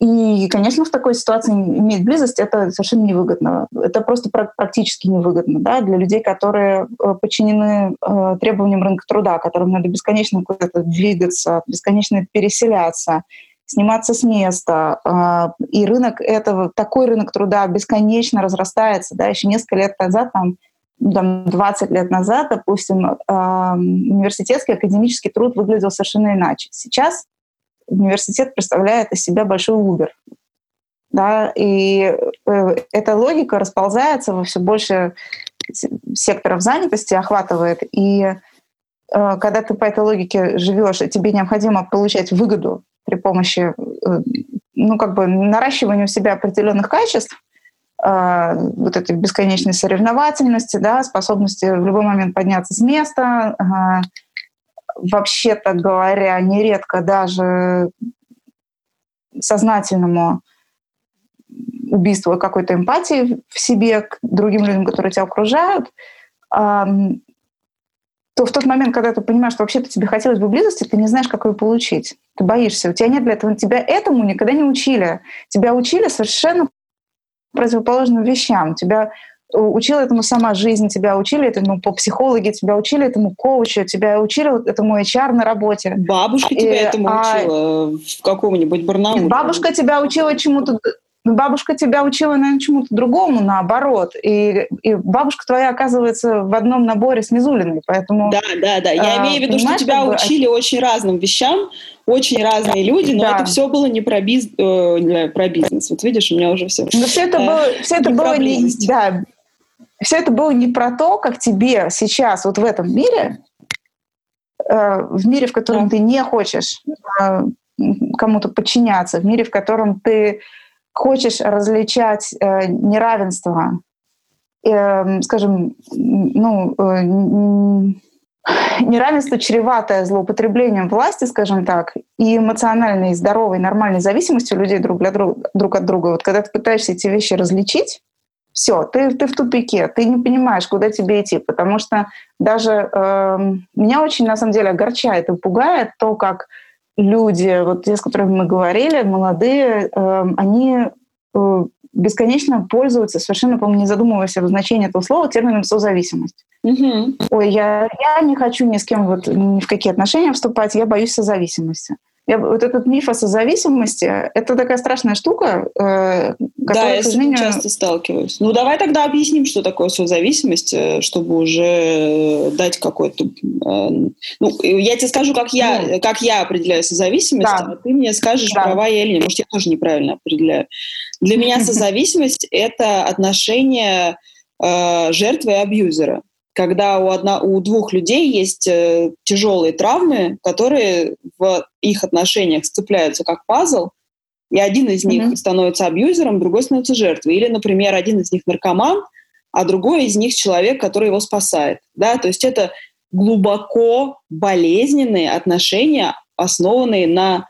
И, конечно, в такой ситуации иметь близость это совершенно невыгодно. Это просто практически невыгодно да, для людей, которые э, подчинены э, требованиям рынка труда, которым надо бесконечно куда-то двигаться, бесконечно переселяться, сниматься с места. Э, и рынок этого, такой рынок труда бесконечно разрастается. Да, еще несколько лет назад, там, ну, там 20 лет назад, допустим, э, университетский академический труд выглядел совершенно иначе. Сейчас университет представляет из себя большой Uber. Да, и э, эта логика расползается во все больше секторов занятости, охватывает. И э, когда ты по этой логике живешь, тебе необходимо получать выгоду при помощи э, ну, как бы наращивания у себя определенных качеств, вот этой бесконечной соревновательности, да, способности в любой момент подняться с места, вообще-то говоря, нередко даже сознательному убийству какой-то эмпатии в себе к другим людям, которые тебя окружают, то в тот момент, когда ты понимаешь, что вообще-то тебе хотелось бы близости, ты не знаешь, как ее получить. Ты боишься. У тебя нет для этого. Тебя этому никогда не учили. Тебя учили совершенно противоположным вещам. Тебя учила этому сама жизнь, тебя учили этому по психологии, тебя учили этому коучу, тебя учили этому HR на работе. Бабушка и, тебя этому а... учила в каком-нибудь Барнауле. Бабушка тебя учила чему-то бабушка тебя учила, наверное, чему-то другому, наоборот. И, и бабушка твоя оказывается в одном наборе с Мизулиной, поэтому... Да, да, да. Я а, имею в виду, что тебя как учили бы... очень разным вещам, очень разные люди, но да. это все было не про, биз... э, про бизнес. Вот видишь, у меня уже все... Но все это э, было, все это было не... Да, все это было не про то, как тебе сейчас вот в этом мире, э, в мире, в котором да. ты не хочешь э, кому-то подчиняться, в мире, в котором ты хочешь различать э, неравенство, скажем, ну, неравенство, чреватое злоупотреблением власти, скажем так, и эмоциональной, здоровой, нормальной зависимостью людей друг, для друг, друг от друга. Вот когда ты пытаешься эти вещи различить, все, ты, ты в тупике, ты не понимаешь, куда тебе идти, потому что даже э, меня очень, на самом деле, огорчает и пугает то, как люди, вот те, с которыми мы говорили, молодые, э, они э, бесконечно пользуются, совершенно, по-моему, не задумываясь о значении этого слова, термином созависимость. Угу. Ой, я, я не хочу ни с кем вот, ни в какие отношения вступать, я боюсь созависимости. Я, вот этот миф о созависимости — это такая страшная штука, э, Да, я с ним часто сталкиваюсь. Ну, давай тогда объясним, что такое созависимость, э, чтобы уже э, дать какой-то... Э, ну, я тебе скажу, как я, ну, как я определяю созависимость, да. а ты мне скажешь, да. права я или нет. Может, я тоже неправильно определяю. Для меня созависимость — это отношение э, жертвы и абьюзера когда у, одна, у двух людей есть э, тяжелые травмы, которые в их отношениях сцепляются как пазл, и один из них mm-hmm. становится абьюзером, другой становится жертвой. Или, например, один из них наркоман, а другой из них человек, который его спасает. Да? То есть это глубоко болезненные отношения, основанные на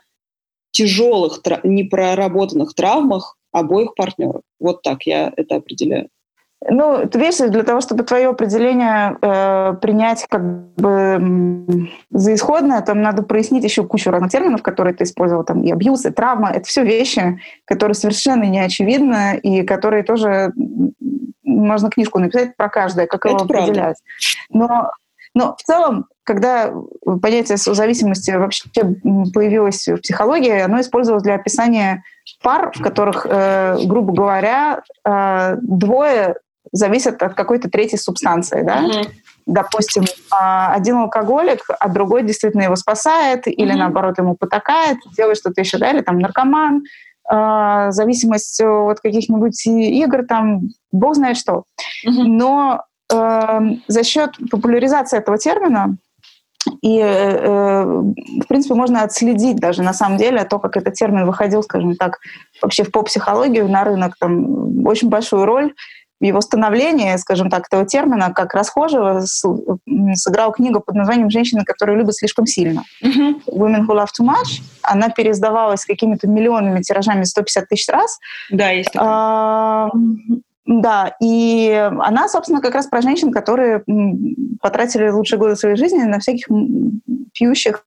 тяжелых, непроработанных травмах обоих партнеров. Вот так я это определяю. Ну, ты видишь, для того, чтобы твое определение э, принять как бы за исходное, там надо прояснить еще кучу разных терминов, которые ты использовал, там и абьюз, и травма. Это все вещи, которые совершенно не очевидны и которые тоже можно книжку написать про каждое, как это его правда. определять. Но, но в целом, когда понятие созависимости вообще появилось в психологии, оно использовалось для описания пар, в которых, э, грубо говоря, э, двое зависят от какой-то третьей субстанции, да? Mm-hmm. Допустим, а, один алкоголик, а другой действительно его спасает или, mm-hmm. наоборот, ему потакает, делает что-то еще, да, или там наркоман, а, зависимость от каких-нибудь игр, там, бог знает что. Mm-hmm. Но э, за счет популяризации этого термина и, э, в принципе, можно отследить даже на самом деле то, как этот термин выходил, скажем так, вообще в поп-психологию, на рынок, там очень большую роль его становлении, скажем так, этого термина, как расхожего, сыграла книга под названием «Женщины, которые любят слишком сильно». Mm-hmm. «Women who love too much». Она переиздавалась какими-то миллионными тиражами 150 тысяч раз. Да, есть да, и она, собственно, как раз про женщин, которые потратили лучшие годы своей жизни на всяких пьющих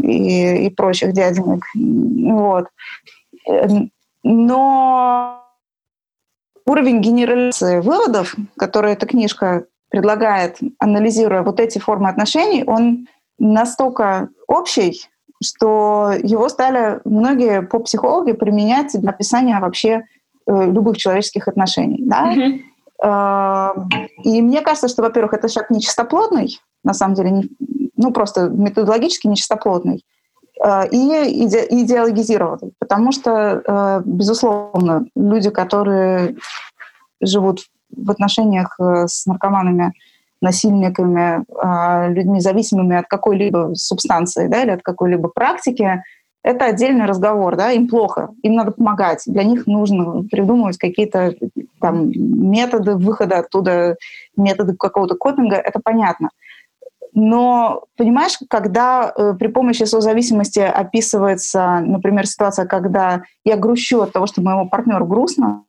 и, и прочих дяденек. Вот. Но уровень генерализации выводов, которые эта книжка предлагает, анализируя вот эти формы отношений, он настолько общий, что его стали многие поп-психологи применять для описания вообще Э, любых человеческих отношений. Да? Mm-hmm. И мне кажется, что, во-первых, это шаг нечистоплотный, на самом деле, не, ну просто методологически нечистоплотный, и иде. Потому что, безусловно, люди, которые живут в отношениях с наркоманами, насильниками, людьми, зависимыми от какой-либо субстанции да, или от какой-либо практики, это отдельный разговор, да, им плохо, им надо помогать, для них нужно придумывать какие-то там методы выхода оттуда, методы какого-то копинга, это понятно. Но, понимаешь, когда э, при помощи созависимости описывается, например, ситуация, когда я грущу от того, что моему партнеру грустно,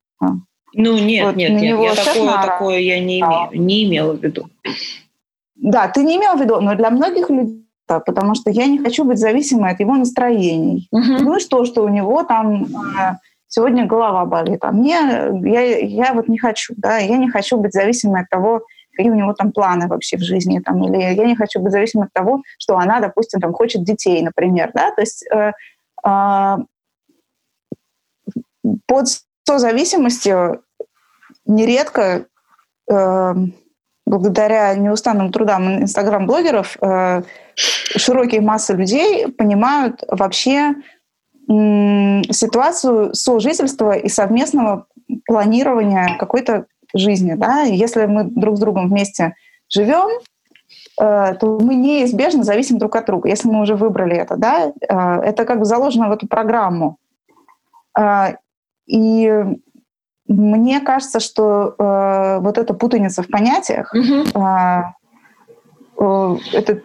ну нет, вот, нет, нет, я такое, такое я не, имею, не имела в виду. Да, ты не имела в виду, но для многих людей потому что я не хочу быть зависимой от его настроений. Угу. Ну и что, что у него там э, сегодня голова болит, а мне я, я вот не хочу, да, я не хочу быть зависимой от того, какие у него там планы вообще в жизни, там, или я не хочу быть зависимой от того, что она, допустим, там хочет детей, например, да, то есть э, э, под созависимостью нередко э, благодаря неустанным трудам инстаграм-блогеров э, широкие массы людей понимают вообще ситуацию сожительства и совместного планирования какой-то жизни. Да? если мы друг с другом вместе живем, э, то мы неизбежно зависим друг от друга, если мы уже выбрали это. Да? Э, это как бы заложено в эту программу. И мне кажется, что э, вот эта путаница в понятиях, mm-hmm. э, этот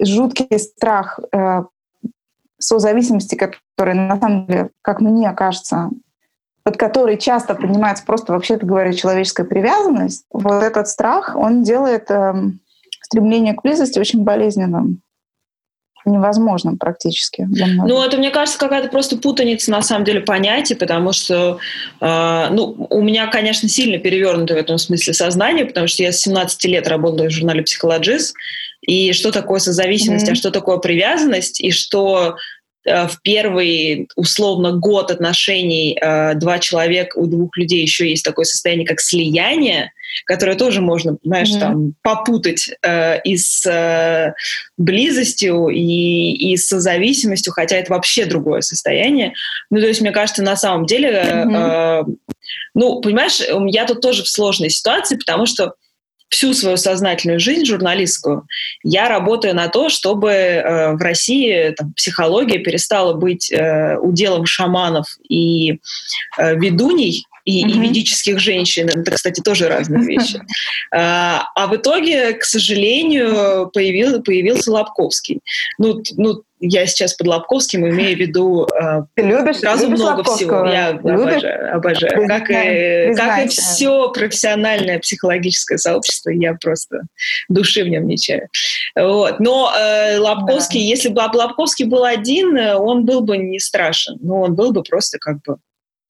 жуткий страх э, созависимости, который на самом деле, как мне кажется, под который часто поднимается просто, вообще-то говоря, человеческая привязанность, вот этот страх, он делает э, стремление к близости очень болезненным невозможным практически. Ну, это, мне кажется, какая-то просто путаница, на самом деле, понятий, потому что, э, ну, у меня, конечно, сильно перевернуто в этом смысле сознание, потому что я с 17 лет работаю в журнале «Психологист», и что такое созависимость, mm-hmm. а что такое привязанность, и что в первый, условно, год отношений э, два человека, у двух людей еще есть такое состояние, как слияние, которое тоже можно, знаешь, mm-hmm. там попутать э, и с э, близостью, и, и с зависимостью, хотя это вообще другое состояние. Ну, то есть, мне кажется, на самом деле, mm-hmm. э, ну, понимаешь, я тут тоже в сложной ситуации, потому что всю свою сознательную жизнь журналистскую я работаю на то, чтобы э, в России там, психология перестала быть э, уделом шаманов и э, ведуней, и, mm-hmm. и ведических женщин. Это, кстати, тоже разные вещи. А, а в итоге, к сожалению, появил, появился Лобковский. Ну, ну, я сейчас под Лобковским имею в виду э, Ты любишь, сразу любишь много всего. Я любишь? обожаю, обожаю. Как и, как и все профессиональное психологическое сообщество, я просто души в нем не чаю. Вот. Но э, Лобковский, да. если бы Лобковский был один, он был бы не страшен. Но он был бы просто как бы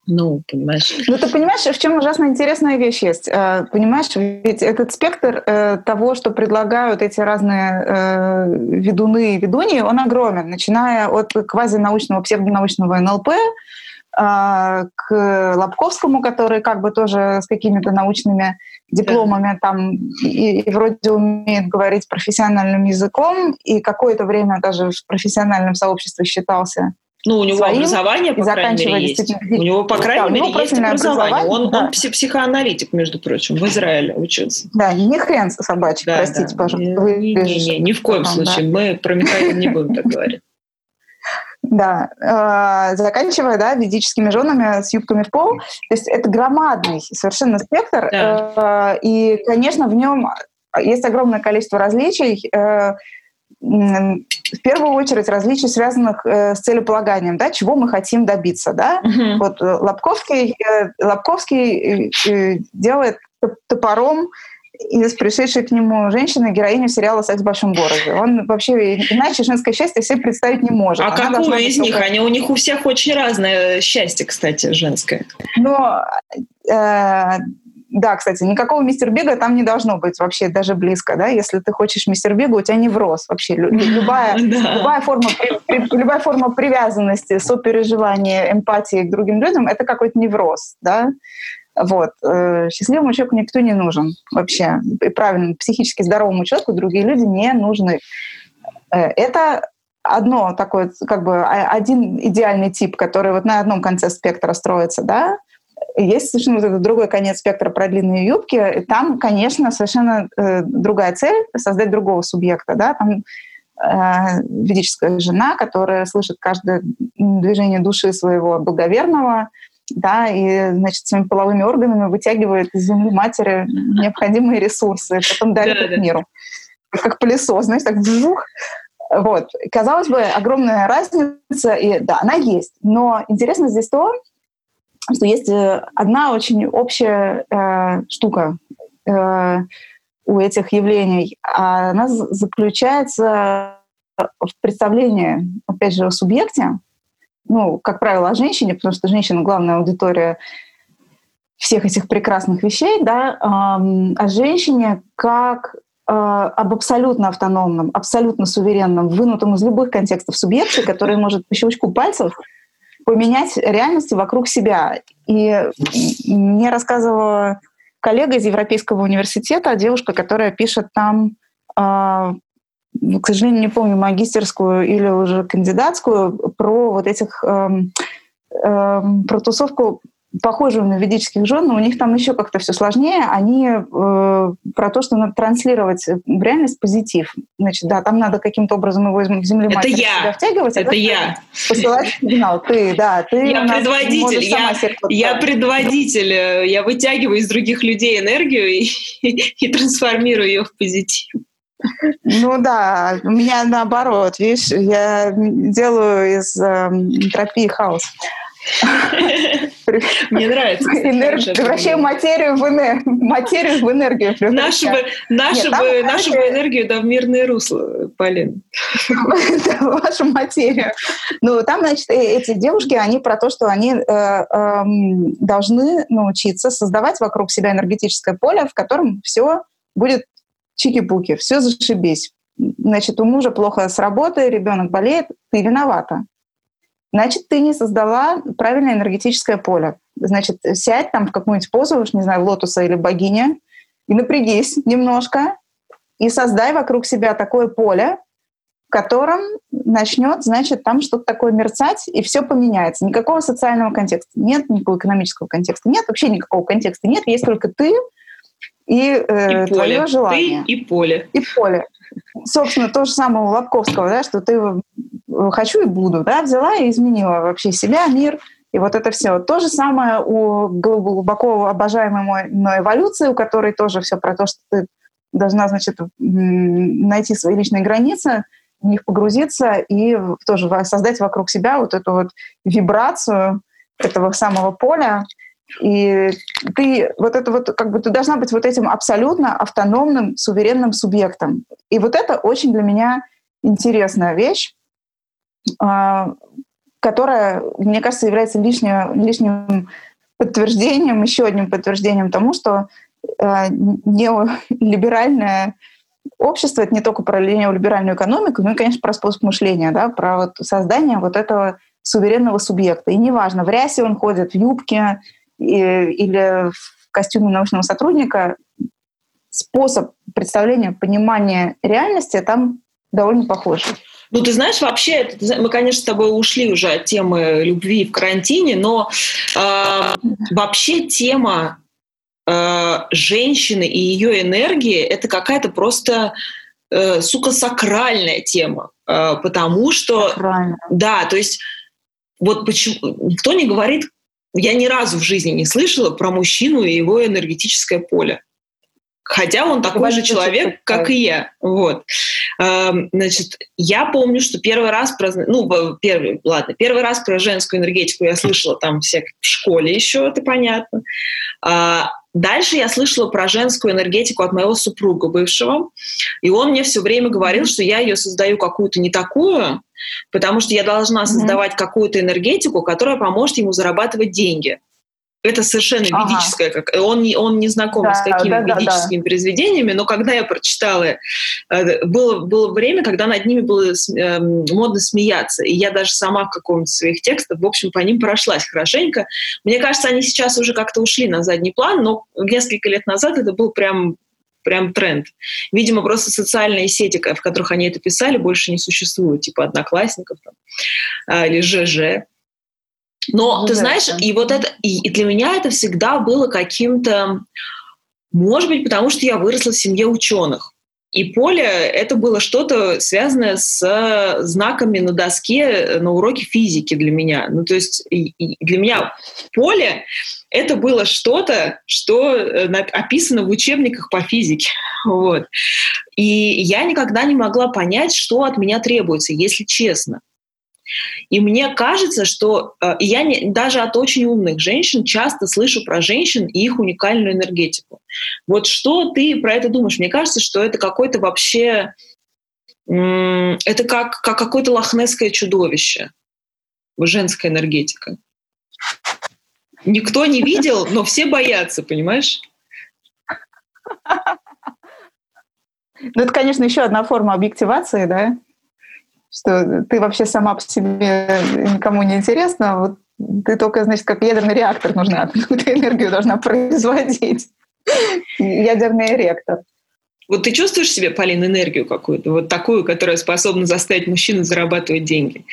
ну, понимаешь. Ну, ты понимаешь, в чем ужасно интересная вещь есть. Э, понимаешь, ведь этот спектр э, того, что предлагают эти разные э, ведуны и ведуньи, он огромен, начиная от квазинаучного, псевдонаучного НЛП, к Лобковскому, который как бы тоже с какими-то научными дипломами там и, и вроде умеет говорить профессиональным языком, и какое-то время даже в профессиональном сообществе считался Ну, у него своим, образование, по крайней мере, есть. У него, по крайней да, мере, есть образование. образование. Он, да. он психоаналитик, между прочим, в Израиле учился. Да, не хрен собачий, да, простите, да. пожалуйста. Вы не, не, не, ни в коем там, случае. Да. Мы про Михаила не будем так говорить. Да, э, заканчивая, да, ведическими женами с юбками в пол. То есть это громадный совершенно спектр. Да. Э, и, конечно, в нем есть огромное количество различий. В первую очередь различий, связанных э, с целеполаганием, да, чего мы хотим добиться. Да? Uh-huh. Вот э, Лобковский, э, Лобковский делает топором из пришедшей к нему женщины героини сериала «Секс в большом городе». Он вообще иначе женское счастье себе представить не может. А Она какое из них? Они, у них у всех очень разное счастье, кстати, женское. Но э, да, кстати, никакого мистер Бига там не должно быть вообще даже близко, да, если ты хочешь мистер Бига, у тебя невроз вообще. Любая, любая, форма, любая форма привязанности, сопереживания, эмпатии к другим людям – это какой-то невроз, да. Вот. Э, счастливому человеку никто не нужен вообще. И правильно, психически здоровому человеку другие люди не нужны. Э, это одно такое, как бы один идеальный тип, который вот на одном конце спектра строится, да, есть совершенно вот этот другой конец спектра про длинные юбки. Там, конечно, совершенно э, другая цель — создать другого субъекта. Да? Там э, ведическая жена, которая слышит каждое движение души своего благоверного, да, и, значит, своими половыми органами вытягивает из земли матери необходимые ресурсы, потом дарит их миру. Как пылесос, знаешь, так вжух. Вот. Казалось бы, огромная разница, и да, она есть. Но интересно здесь то, что есть э, одна очень общая э, штука э, у этих явлений. А она заключается в представлении, опять же, о субъекте, ну, как правило, о женщине, потому что женщина — главная аудитория всех этих прекрасных вещей, да, э, о женщине как э, об абсолютно автономном, абсолютно суверенном, вынутом из любых контекстов субъекте, который может по щелчку пальцев поменять реальность вокруг себя. И мне рассказывала коллега из Европейского университета, девушка, которая пишет там, э, к сожалению, не помню, магистерскую или уже кандидатскую, про вот этих, э, э, про тусовку похожую на ведических жен, но у них там еще как-то все сложнее. Они э, про то, что надо транслировать в реальность позитив. Значит, да, там надо каким-то образом его из земли Это я. втягивать. Это я. Посылать сигнал. Ты, да, ты. Я предводитель. Я, я предводитель. Я вытягиваю из других людей энергию и, и трансформирую ее в позитив. Ну да, у меня наоборот, видишь, я делаю из э, энтропии хаос. Мне нравится. Превращаю материю в. Материю в энергию. Нашу бы, нашу бы, нашу бы энергию да, в мирное русло, Полин. Вашу материю. Ну, там, значит, э, эти девушки, они про то, что они э, эм, должны научиться создавать вокруг себя энергетическое поле, в котором все будет чики-пуки, все зашибись. Значит, у мужа плохо с работы, ребенок болеет, ты виновата значит, ты не создала правильное энергетическое поле. Значит, сядь там в какую-нибудь позу, уж не знаю, лотоса или богиня, и напрягись немножко, и создай вокруг себя такое поле, в котором начнет, значит, там что-то такое мерцать, и все поменяется. Никакого социального контекста нет, никакого экономического контекста нет, вообще никакого контекста нет, есть только ты и, э, и твое поле. желание. Ты и поле. И поле. Собственно, то же самое у Лобковского, да, что ты хочу и буду, да, взяла и изменила вообще себя, мир, и вот это все. То же самое у глубоко обожаемой мной эволюции, у которой тоже все про то, что ты должна, значит, найти свои личные границы, в них погрузиться и тоже создать вокруг себя вот эту вот вибрацию этого самого поля. И ты вот это вот как бы ты должна быть вот этим абсолютно автономным, суверенным субъектом. И вот это очень для меня интересная вещь, которая, мне кажется, является лишним, лишним подтверждением, еще одним подтверждением тому, что э, неолиберальное общество — это не только про неолиберальную экономику, но и, конечно, про способ мышления, да, про вот создание вот этого суверенного субъекта. И неважно, в рясе он ходит, в юбке и, или в костюме научного сотрудника, способ представления, понимания реальности там довольно похож. Ну, ты знаешь, вообще, мы, конечно, с тобой ушли уже от темы любви в карантине, но э, вообще тема э, женщины и ее энергии это какая-то просто, э, сука, сакральная тема. Э, потому что... Сакрально. Да, то есть вот почему... Никто не говорит, я ни разу в жизни не слышала про мужчину и его энергетическое поле. Хотя он такой же человек, как и я. Вот. Значит, я помню, что первый раз про, ну, первый, ладно, первый раз про женскую энергетику я слышала там все в школе еще, это понятно. А, дальше я слышала про женскую энергетику от моего супруга бывшего, и он мне все время говорил, что я ее создаю какую-то не такую, потому что я должна создавать mm-hmm. какую-то энергетику, которая поможет ему зарабатывать деньги. Это совершенно ага. ведическое, как он не он не знаком да, с какими да, ведическими да, да. произведениями, но когда я прочитала, э, было было время, когда над ними было э, модно смеяться, и я даже сама в каком-то своих текстах, в общем, по ним прошлась хорошенько. Мне кажется, они сейчас уже как-то ушли на задний план, но несколько лет назад это был прям прям тренд. Видимо, просто социальные сети, в которых они это писали, больше не существуют, типа одноклассников там, а, или ЖЖ. Но ну, ты да, знаешь, да. и вот это, и, и для меня это всегда было каким-то, может быть, потому что я выросла в семье ученых. И поле — это было что-то связанное с знаками на доске на уроке физики для меня. Ну, то есть для меня поле — это было что-то, что э, описано в учебниках по физике. Вот. И я никогда не могла понять, что от меня требуется, если честно. И мне кажется, что э, я не, даже от очень умных женщин часто слышу про женщин и их уникальную энергетику. Вот что ты про это думаешь? Мне кажется, что это какой-то вообще... Это как, как какое-то лохнесское чудовище. Женская энергетика. Никто не видел, но все боятся, понимаешь? Ну, это, конечно, еще одна форма объективации, да? Что ты вообще сама по себе никому не интересна, вот ты только, значит, как ядерный реактор нужна, какую-то энергию должна производить. Ядерный реактор. Вот ты чувствуешь себе, Полин, энергию какую-то, вот такую, которая способна заставить мужчину зарабатывать деньги?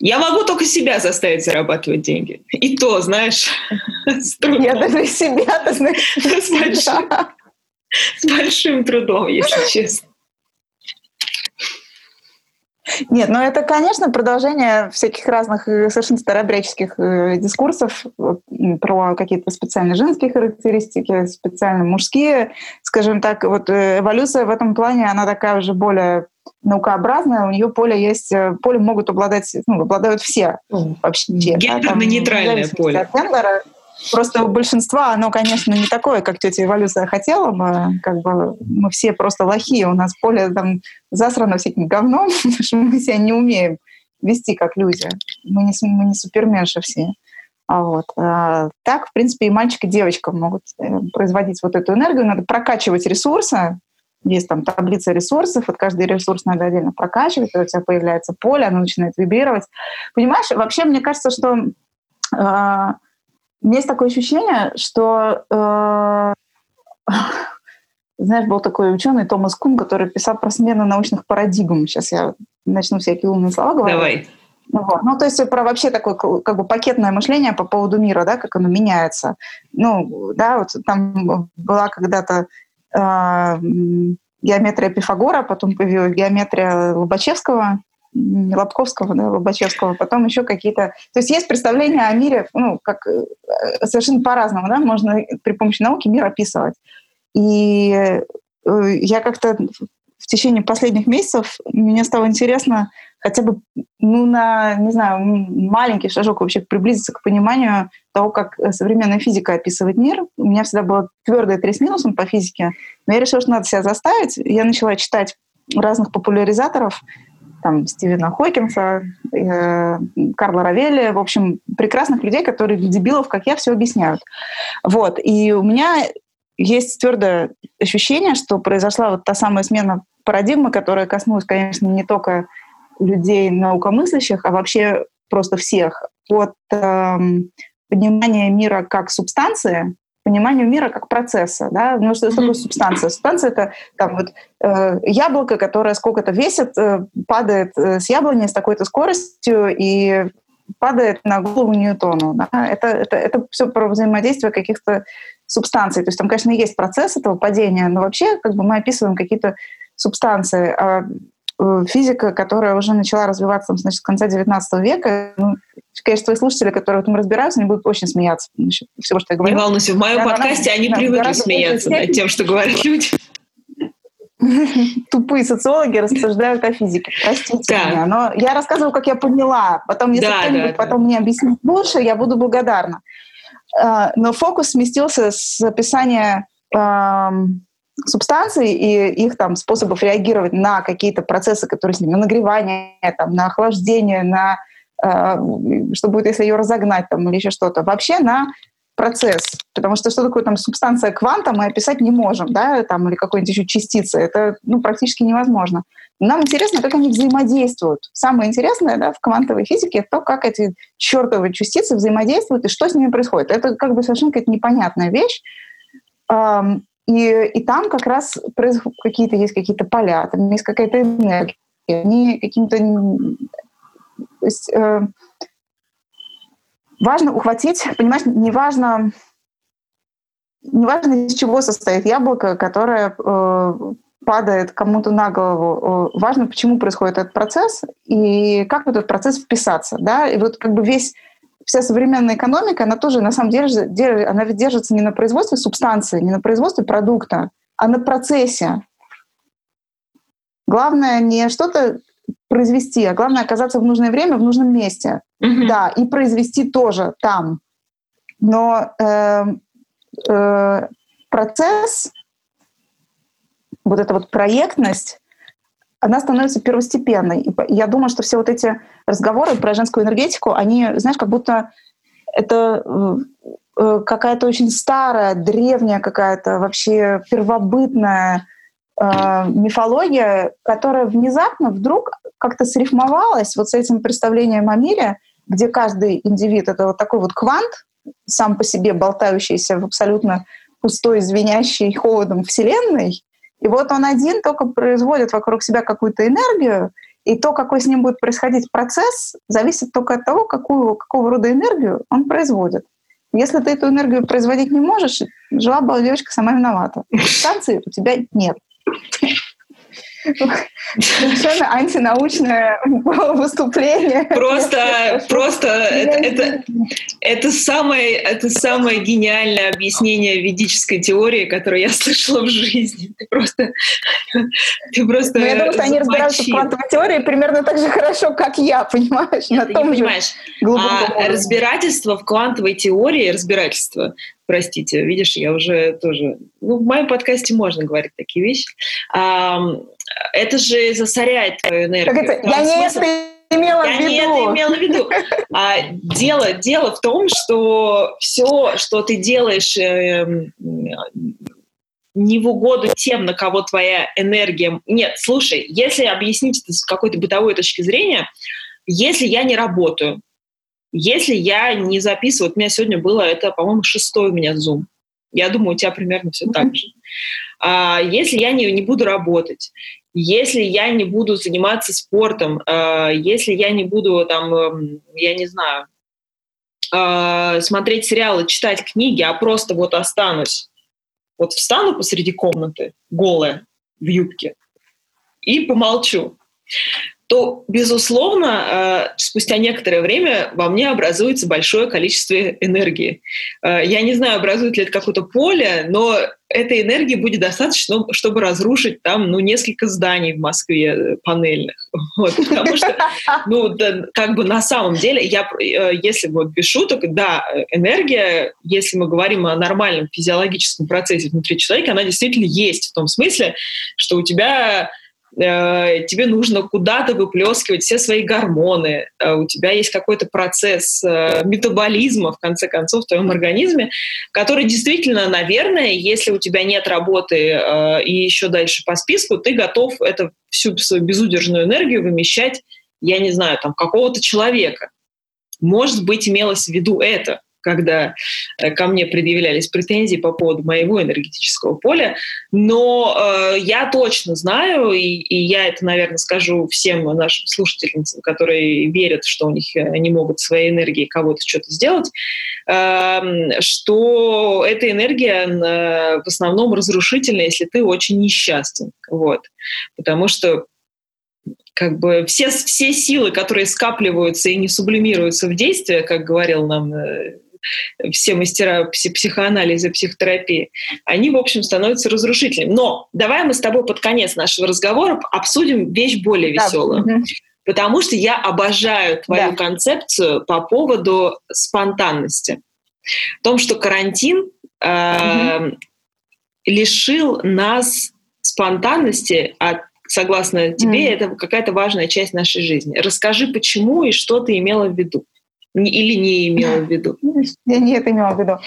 Я могу только себя заставить зарабатывать деньги. И то, знаешь, с трудом. Я даже себя, ты знаешь. С большим, с большим трудом, если честно. Нет, ну это, конечно, продолжение всяких разных э, совершенно старообрядческих э, дискурсов про какие-то специальные женские характеристики, специально мужские. Скажем так, вот э, эволюция в этом плане, она такая уже более наукообразная, у нее поле есть, поле могут обладать, ну, обладают все вообще. Гендерно-нейтральное да, поле. От гендера, Просто у большинства оно, конечно, не такое, как тетя эволюция хотела бы. Как бы мы все просто лохи, у нас поле там засрано всяким говном, потому что мы себя не умеем вести как люди. Мы не, мы не суперменши все. А вот. А так, в принципе, и мальчик, и девочка могут э, производить вот эту энергию. Надо прокачивать ресурсы. Есть там таблица ресурсов, вот каждый ресурс надо отдельно прокачивать, у тебя появляется поле, оно начинает вибрировать. Понимаешь, вообще мне кажется, что э, есть такое ощущение, что э, знаешь, был такой ученый Томас Кун, который писал про смену научных парадигм. Сейчас я начну всякие умные слова говорить. Давай. Ну, вот. ну, то есть про вообще такое как бы пакетное мышление по поводу мира, да, как оно меняется. Ну, да, вот там была когда-то э, геометрия Пифагора, потом появилась геометрия Лобачевского, Лобковского, да, Лобачевского, потом еще какие-то... То есть есть представление о мире, ну, как э, совершенно по-разному, да, можно при помощи науки мир описывать. И э, я как-то в течение последних месяцев мне стало интересно хотя бы, ну, на, не знаю, маленький шажок вообще приблизиться к пониманию того, как современная физика описывает мир. У меня всегда было твердое три с минусом по физике, но я решила, что надо себя заставить. Я начала читать разных популяризаторов, там, Стивена Хокинса, э, Карла Равелли, в общем, прекрасных людей, которые дебилов, как я, все объясняют. Вот. И у меня есть твердое ощущение, что произошла вот та самая смена парадигмы, которая коснулась, конечно, не только людей наукомыслящих, а вообще просто всех, от э, понимания мира как субстанции, пониманию мира как процесса. Да? Ну, что, что такое субстанция? Субстанция — это там, вот, э, яблоко, которое сколько-то весит, э, падает э, с яблони с такой-то скоростью и падает на голову Ньютону. Да? Это, это, это все про взаимодействие каких-то субстанций. То есть там, конечно, есть процесс этого падения, но вообще как бы мы описываем какие-то субстанции. А физика, которая уже начала развиваться значит, с конца XIX века. Ну, конечно, твои слушатели, которые в этом разбираются, они будут очень смеяться насчет всего, что я говорю. Не волнуйся, в моем да, подкасте она, они да, привыкли смеяться над тем, что говорят люди. Тупые социологи рассуждают о физике. Простите да. меня. Но я рассказываю, как я поняла. Потом, если да, кто-нибудь да, потом да. мне объяснит больше, я буду благодарна. А, но фокус сместился с описания субстанций и их там способов реагировать на какие-то процессы, которые с ними, на нагревание, там, на охлаждение, на э, что будет, если ее разогнать там, или еще что-то. Вообще на процесс. Потому что что такое там субстанция кванта мы описать не можем, да, там, или какой-нибудь еще частица. Это ну, практически невозможно. Нам интересно, как они взаимодействуют. Самое интересное да, в квантовой физике то, как эти чертовы частицы взаимодействуют и что с ними происходит. Это как бы совершенно какая-то непонятная вещь. И, и там как раз какие-то есть какие-то поля, там есть какая-то энергия. Они каким-то... То есть, э, важно ухватить, понимаешь, не важно, не важно, из чего состоит яблоко, которое э, падает кому-то на голову. Э, важно, почему происходит этот процесс и как в этот процесс вписаться. Да? И вот как бы весь вся современная экономика, она тоже на самом деле, она ведь держится не на производстве субстанции, не на производстве продукта, а на процессе. Главное не что-то произвести, а главное оказаться в нужное время в нужном месте. Mm-hmm. Да, и произвести тоже там. Но э, э, процесс, вот эта вот проектность, она становится первостепенной. И я думаю, что все вот эти разговоры про женскую энергетику, они, знаешь, как будто это э, э, какая-то очень старая, древняя какая-то вообще первобытная э, мифология, которая внезапно вдруг как-то срифмовалась вот с этим представлением о мире, где каждый индивид — это вот такой вот квант, сам по себе болтающийся в абсолютно пустой, звенящей холодом вселенной, и вот он один только производит вокруг себя какую-то энергию, и то, какой с ним будет происходить процесс, зависит только от того, какую, какого рода энергию он производит. Если ты эту энергию производить не можешь, жила была девочка сама виновата. Станции у тебя нет. Совершенно антинаучное выступление. Просто, просто это, это, самое, это самое гениальное объяснение ведической теории, которую я слышала в жизни. Ты просто, ты просто. Ну, я думаю, что они разбираются в квантовой теории примерно так же хорошо, как я, понимаешь? Нет, на том не понимаешь. А разбирательство в квантовой теории, разбирательство, простите, видишь, я уже тоже... Ну, в моем подкасте можно говорить такие вещи. А, это же засоряет твою энергию. Как это? Я не это имела я в виду. не это имела в виду. А, дело, дело в том, что все, что ты делаешь э, не в угоду тем, на кого твоя энергия... Нет, слушай, если объяснить это с какой-то бытовой точки зрения, если я не работаю, если я не записываю, вот у меня сегодня было, это, по-моему, шестой у меня Zoom. Я думаю, у тебя примерно все так же. А, если я не, не буду работать, если я не буду заниматься спортом, а, если я не буду там, эм, я не знаю, а, смотреть сериалы, читать книги, а просто вот останусь, вот встану посреди комнаты голая в юбке и помолчу, то, безусловно, э, спустя некоторое время во мне образуется большое количество энергии. Э, я не знаю, образует ли это какое-то поле, но этой энергии будет достаточно, чтобы разрушить там, ну, несколько зданий в Москве э, панельных. Вот, потому что, ну, да, как бы на самом деле, я, если вот без шуток, да, энергия, если мы говорим о нормальном физиологическом процессе внутри человека, она действительно есть в том смысле, что у тебя тебе нужно куда-то выплескивать все свои гормоны, э, у тебя есть какой-то процесс э, метаболизма, в конце концов, в твоем организме, который действительно, наверное, если у тебя нет работы и еще дальше по списку, ты готов эту всю свою безудержную энергию вымещать, я не знаю, там, какого-то человека. Может быть, имелось в виду это, когда э, ко мне предъявлялись претензии по поводу моего энергетического поля. Но э, я точно знаю, и, и я это, наверное, скажу всем нашим слушательницам, которые верят, что у них э, они могут своей энергией кого-то что-то сделать, э, что эта энергия э, в основном разрушительная, если ты очень несчастен. Вот. Потому что как бы все, все силы, которые скапливаются и не сублимируются в действие, как говорил нам э, все мастера психоанализа, психотерапии, они, в общем, становятся разрушительными. Но давай мы с тобой под конец нашего разговора обсудим вещь более веселую. Да. Потому что я обожаю твою да. концепцию по поводу спонтанности. В том, что карантин э, угу. лишил нас спонтанности от согласно тебе, mm. это какая-то важная часть нашей жизни. Расскажи, почему и что ты имела в виду. Или не имела в виду? Я не это имела в виду.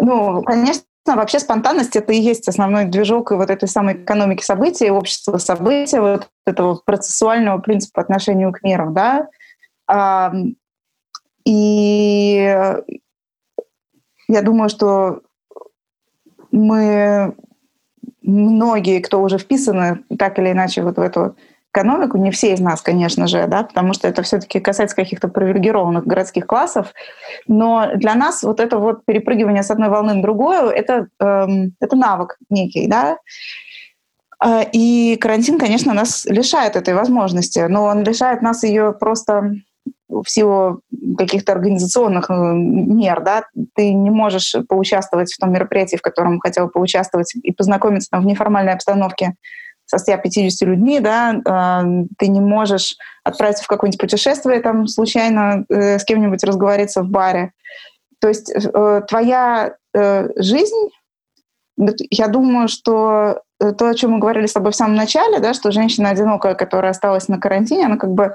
Ну, конечно, вообще спонтанность — это и есть основной движок вот этой самой экономики событий, общества событий, вот этого процессуального принципа по отношению к миру, да. И я думаю, что мы многие, кто уже вписаны так или иначе вот в эту экономику, не все из нас, конечно же, да, потому что это все-таки касается каких-то привилегированных городских классов, но для нас вот это вот перепрыгивание с одной волны на другую, это, эм, это навык некий, да, а, и карантин, конечно, нас лишает этой возможности, но он лишает нас ее просто в силу каких-то организационных э, мер, да, ты не можешь поучаствовать в том мероприятии, в котором хотел поучаствовать, и познакомиться там в неформальной обстановке со 150 людьми, да, э, ты не можешь отправиться в какое-нибудь путешествие, там, случайно э, с кем-нибудь разговориться в баре. То есть твоя жизнь, я думаю, что то, о чем мы говорили с тобой в самом начале, да, что женщина одинокая, которая осталась на карантине, она как бы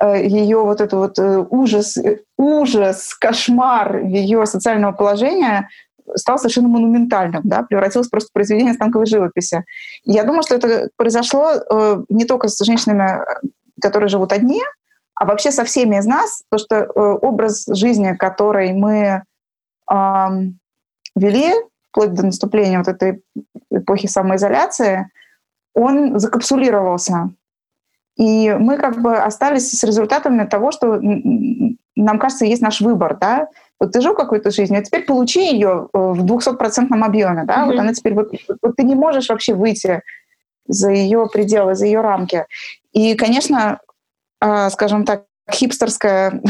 Э, ее вот это вот э, ужас, ужас, кошмар ее социального положения стал совершенно монументальным, да, превратился просто в произведение станковой живописи. Я думаю, что это произошло э, не только с женщинами, которые живут одни, а вообще со всеми из нас, то что образ жизни, который мы э, вели вплоть до наступления вот этой эпохи самоизоляции, он закапсулировался и мы как бы остались с результатами того, что нам кажется, есть наш выбор, да. Вот ты жил какой-то жизнью, а теперь получи ее э, в 200% объеме, да. Mm-hmm. Вот она теперь, вот, вот ты не можешь вообще выйти за ее пределы, за ее рамки. И, конечно, а, скажем так, хипстерское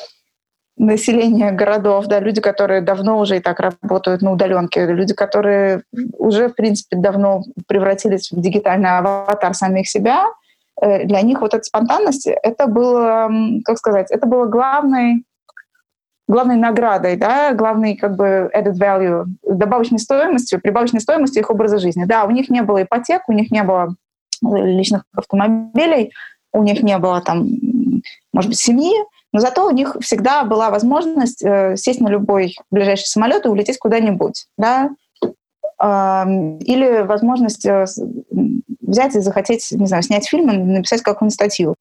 население городов, да, люди, которые давно уже и так работают на удаленке, люди, которые уже, в принципе, давно превратились в дигитальный аватар самих себя — Э, для них вот эта спонтанность, это было, как сказать, это было главной, главной наградой, да, главной как бы added value, добавочной стоимостью, прибавочной стоимостью их образа жизни. Да, у них не было ипотек, у них не было личных автомобилей, у них не было там, может быть, семьи, но зато у них всегда была возможность э, сесть на любой ближайший самолет и улететь куда-нибудь, да, или возможность э, взять и захотеть, не знаю, снять фильм и написать какую-нибудь статью.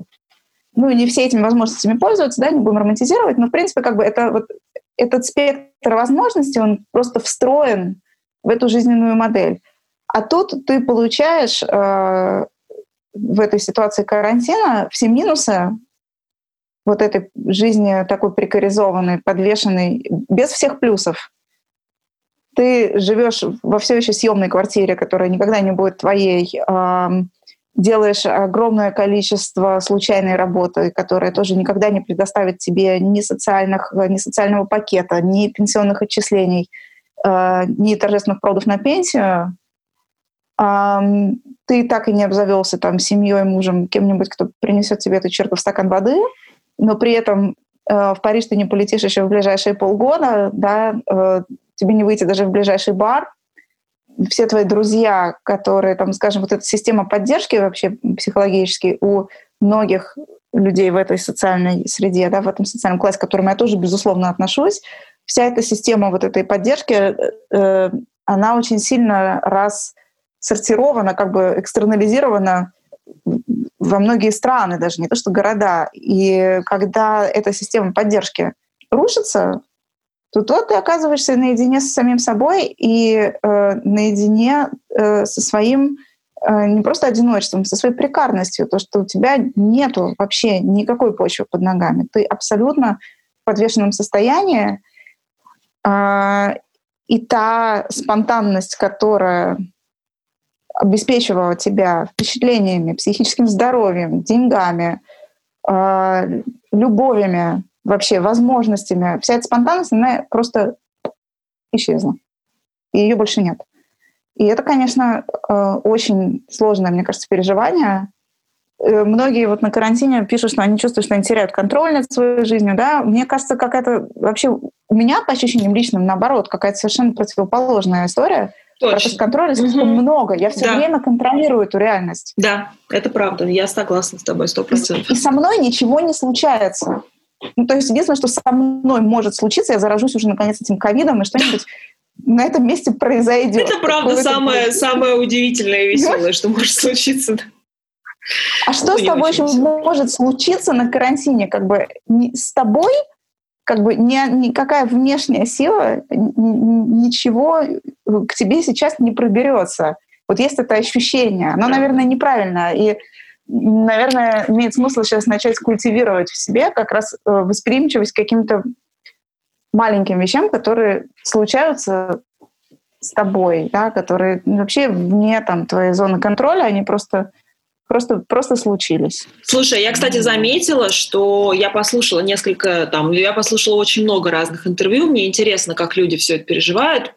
Ну, не все этими возможностями пользуются, да, не будем романтизировать, но, в принципе, как бы это вот этот спектр возможностей, он просто встроен в эту жизненную модель. А тут ты получаешь э, в этой ситуации карантина все минусы вот этой жизни такой прикоризованной, подвешенной, без всех плюсов ты живешь во все еще съемной квартире, которая никогда не будет твоей, делаешь огромное количество случайной работы, которая тоже никогда не предоставит тебе ни, социальных, ни социального пакета, ни пенсионных отчислений, а, ни торжественных продов на пенсию, ты так и не обзавелся там семьей, мужем, кем-нибудь, кто принесет тебе эту чертов стакан воды, но при этом э, в Париж ты не полетишь еще в ближайшие полгода, да, э, тебе не выйти даже в ближайший бар. Все твои друзья, которые, там, скажем, вот эта система поддержки вообще психологически у многих людей в этой социальной среде, да, в этом социальном классе, к которому я тоже, безусловно, отношусь, вся эта система вот этой поддержки, э, она очень сильно раз сортирована, как бы экстернализирована во многие страны, даже не то что города. И когда эта система поддержки рушится, Тут вот ты оказываешься наедине с самим собой и э, наедине э, со своим э, не просто одиночеством, со своей прекарностью, то, что у тебя нету вообще никакой почвы под ногами. Ты абсолютно в подвешенном состоянии, э, и та спонтанность, которая обеспечивала тебя впечатлениями, психическим здоровьем, деньгами, э, любовями, вообще возможностями, вся эта спонтанность, она просто исчезла. И ее больше нет. И это, конечно, э, очень сложное, мне кажется, переживание. Э, многие вот на карантине пишут, что они чувствуют, что они теряют контроль над своей жизнью. Да? Мне кажется, какая-то вообще у меня, по ощущениям личным, наоборот, какая-то совершенно противоположная история. Точно. Что контроля слишком угу. много. Я все да. время контролирую эту реальность. Да, это правда. Я согласна с тобой сто процентов. И со мной ничего не случается. Ну, то есть единственное, что со мной может случиться, я заражусь уже наконец этим ковидом, и что-нибудь на этом месте произойдет. Это правда самое, самое удивительное и веселое, что может случиться. А что с тобой еще может случиться на карантине? Как бы с тобой как бы ни, никакая внешняя сила, ничего к тебе сейчас не проберется. Вот есть это ощущение. Оно, наверное, неправильно. И наверное, имеет смысл сейчас начать культивировать в себе как раз э, восприимчивость к каким-то маленьким вещам, которые случаются с тобой, да, которые вообще вне там, твоей зоны контроля, они просто просто, просто случились. Слушай, я, кстати, заметила, что я послушала несколько, там, я послушала очень много разных интервью, мне интересно, как люди все это переживают.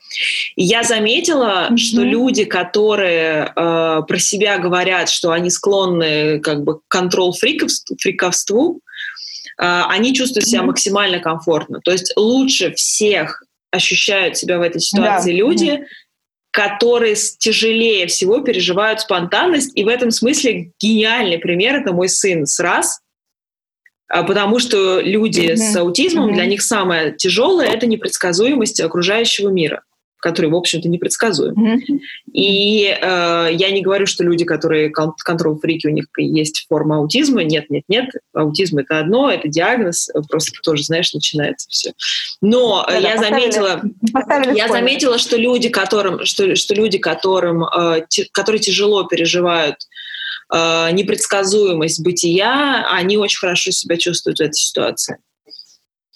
И я заметила, mm-hmm. что люди, которые э, про себя говорят, что они склонны как бы к контрол-фриковству, э, они чувствуют себя mm-hmm. максимально комфортно. То есть лучше всех ощущают себя в этой ситуации да. люди, mm-hmm которые тяжелее всего переживают спонтанность. И в этом смысле гениальный пример — это мой сын с раз, а, потому что люди mm-hmm. с аутизмом, mm-hmm. для них самое тяжелое — это непредсказуемость окружающего мира который, в общем-то, непредсказуем. Mm-hmm. И э, я не говорю, что люди, которые контрол-фрики, у них есть форма аутизма. Нет, нет, нет. Аутизм это одно, это диагноз, просто тоже, знаешь, начинается все. Но да, я заметила, поставили я заметила, что люди, которым, что, что люди, которым, э, те, которые тяжело переживают э, непредсказуемость бытия, они очень хорошо себя чувствуют в этой ситуации.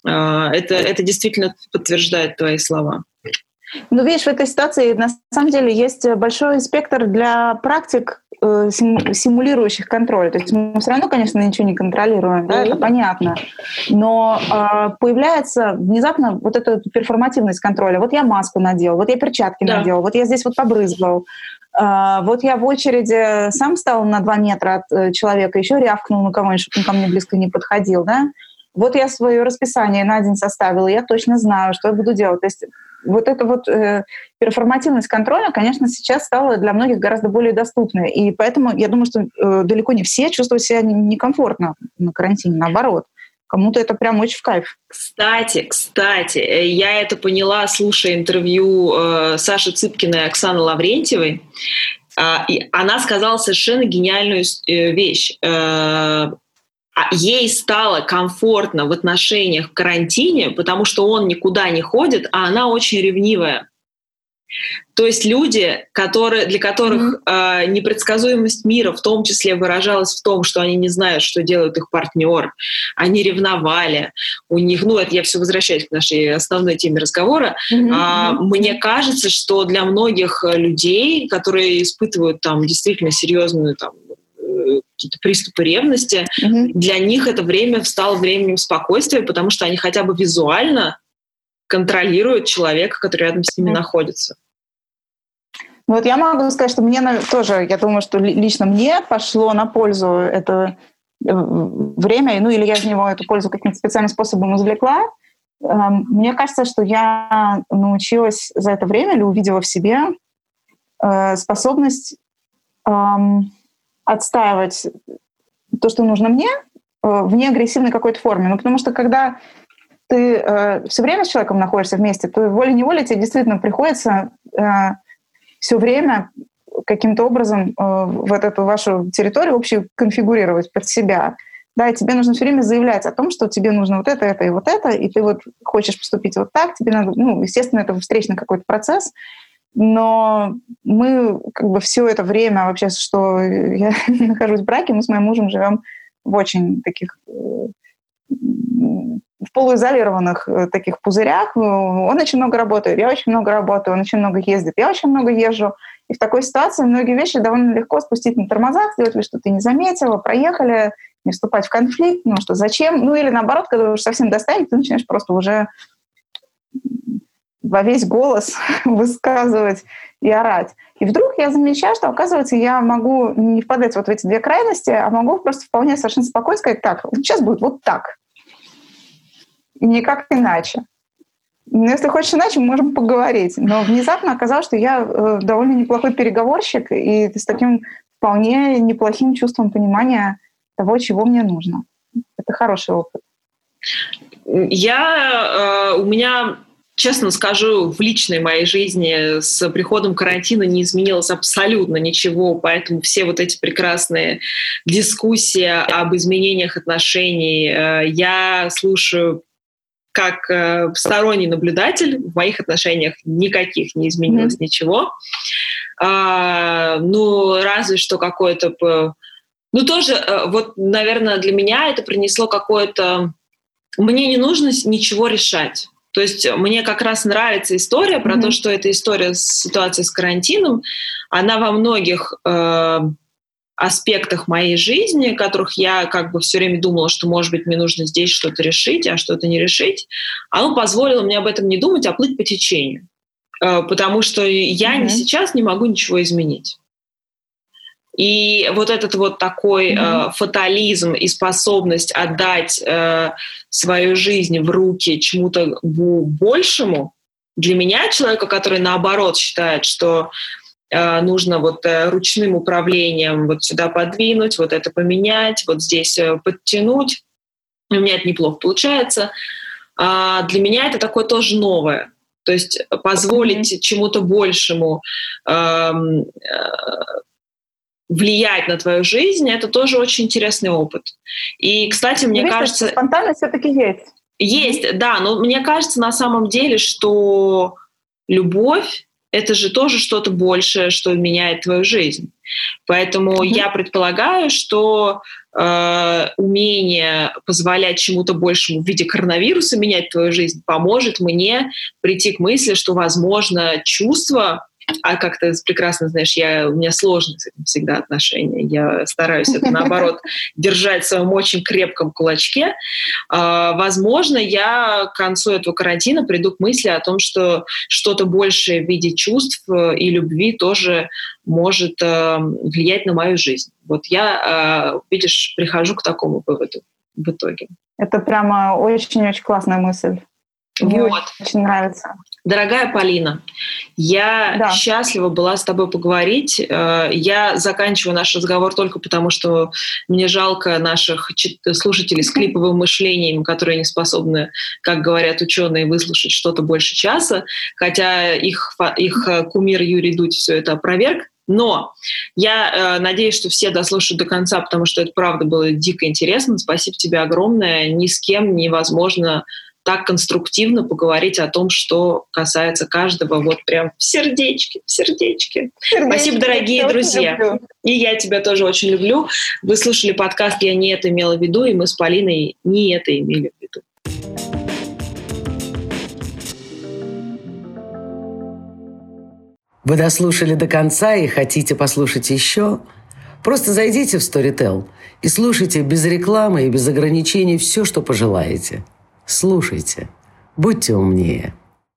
Э, это, это действительно подтверждает твои слова. Ну, видишь, в этой ситуации на самом деле есть большой спектр для практик, э, симулирующих контроль. То есть мы все равно, конечно, ничего не контролируем, да, это понятно. Но э, появляется внезапно вот эта перформативность контроля. Вот я маску надел, вот я перчатки да. надел, вот я здесь вот побрызгал. Э, вот я в очереди сам стал на два метра от э, человека, еще рявкнул на кого-нибудь, чтобы он ко мне близко не подходил, да. Вот я свое расписание на день составила, я точно знаю, что я буду делать. То есть вот эта вот э, перформативность контроля, конечно, сейчас стала для многих гораздо более доступной. И поэтому я думаю, что э, далеко не все чувствуют себя некомфортно на карантине, наоборот. Кому-то это прям очень в кайф. Кстати, кстати, э, я это поняла, слушая интервью э, Саши Цыпкиной и Оксаны Лаврентьевой. Э, и она сказала совершенно гениальную э, вещь. Э, ей стало комфортно в отношениях в карантине, потому что он никуда не ходит, а она очень ревнивая. То есть люди, которые, для которых mm-hmm. э, непредсказуемость мира в том числе выражалась в том, что они не знают, что делает их партнер, они ревновали, у них, ну это я все возвращаюсь к нашей основной теме разговора, mm-hmm. а, мне кажется, что для многих людей, которые испытывают там действительно серьезную там какие-то приступы ревности, угу. для них это время стало временем спокойствия, потому что они хотя бы визуально контролируют человека, который рядом с ними угу. находится. Вот я могу сказать, что мне тоже, я думаю, что лично мне пошло на пользу это э, время, ну или я из него эту пользу каким-то специальным способом извлекла. Эм, мне кажется, что я научилась за это время или увидела в себе э, способность эм, отстаивать то, что нужно мне, э, в неагрессивной какой-то форме. Ну, потому что когда ты э, все время с человеком находишься вместе, то волей-неволей тебе действительно приходится э, все время каким-то образом э, вот эту вашу территорию общую конфигурировать под себя. Да, и тебе нужно все время заявлять о том, что тебе нужно вот это, это и вот это, и ты вот хочешь поступить вот так, тебе надо, ну, естественно, это встречный какой-то процесс, но мы как бы все это время вообще, что я нахожусь в браке, мы с моим мужем живем в очень таких э, в полуизолированных э, таких пузырях. Он очень много работает, я очень много работаю, он очень много ездит, я очень много езжу. И в такой ситуации многие вещи довольно легко спустить на тормозах, сделать вид, что ты не заметила, проехали, не вступать в конфликт, ну что, зачем? Ну или наоборот, когда уже совсем достанет, ты начинаешь просто уже во весь голос высказывать и орать. И вдруг я замечаю, что, оказывается, я могу не впадать вот в эти две крайности, а могу просто вполне совершенно спокойно сказать, так, сейчас будет вот так. И никак иначе. Но если хочешь иначе, мы можем поговорить. Но внезапно оказалось, что я э, довольно неплохой переговорщик и с таким вполне неплохим чувством понимания того, чего мне нужно. Это хороший опыт. Я, э, у меня честно скажу, в личной моей жизни с приходом карантина не изменилось абсолютно ничего, поэтому все вот эти прекрасные дискуссии об изменениях отношений э, я слушаю как э, сторонний наблюдатель. В моих отношениях никаких не изменилось mm-hmm. ничего. А, ну, разве что какое-то... Ну, тоже, э, вот, наверное, для меня это принесло какое-то... Мне не нужно ничего решать. То есть мне как раз нравится история про mm-hmm. то, что эта история с ситуацией с карантином, она во многих э, аспектах моей жизни, которых я как бы все время думала, что, может быть, мне нужно здесь что-то решить, а что-то не решить, оно позволило мне об этом не думать, а плыть по течению. Э, потому что я mm-hmm. сейчас не могу ничего изменить. И вот этот вот такой mm-hmm. э, фатализм и способность отдать э, свою жизнь в руки чему-то большему, для меня, человека, который наоборот считает, что э, нужно вот э, ручным управлением вот сюда подвинуть, вот это поменять, вот здесь э, подтянуть, у меня это неплохо получается. А для меня это такое тоже новое. То есть позволить mm-hmm. чему-то большему эм, э, влиять на твою жизнь, это тоже очень интересный опыт. И, кстати, мне Видишь, кажется... Спонтанность все-таки есть. Есть, да, но мне кажется на самом деле, что любовь — это же тоже что-то большее, что меняет твою жизнь. Поэтому mm-hmm. я предполагаю, что э, умение позволять чему-то большему в виде коронавируса менять твою жизнь поможет мне прийти к мысли, что, возможно, чувство а как ты прекрасно знаешь, я, у меня сложные с этим всегда отношения. Я стараюсь это, наоборот, держать в своем очень крепком кулачке. А, возможно, я к концу этого карантина приду к мысли о том, что что-то большее в виде чувств э, и любви тоже может э, влиять на мою жизнь. Вот я, э, видишь, прихожу к такому выводу в итоге. Это прямо очень-очень классная мысль. Мне вот. очень нравится. Дорогая Полина, я да. счастлива была с тобой поговорить. Э, я заканчиваю наш разговор только потому, что мне жалко наших слушателей с клиповым мышлением, которые не способны, как говорят ученые, выслушать что-то больше часа, хотя их, их э, кумир Юрий Дудь все это опроверг. Но я э, надеюсь, что все дослушают до конца, потому что это правда было дико интересно. Спасибо тебе огромное. Ни с кем невозможно так конструктивно поговорить о том, что касается каждого, вот прям в сердечке, в сердечке. сердечке. Спасибо, дорогие я друзья. И я тебя тоже очень люблю. Вы слушали подкаст «Я не это имела в виду», и мы с Полиной не это имели в виду. Вы дослушали до конца и хотите послушать еще? Просто зайдите в Storytel и слушайте без рекламы и без ограничений все, что пожелаете – Слушайте, будьте умнее.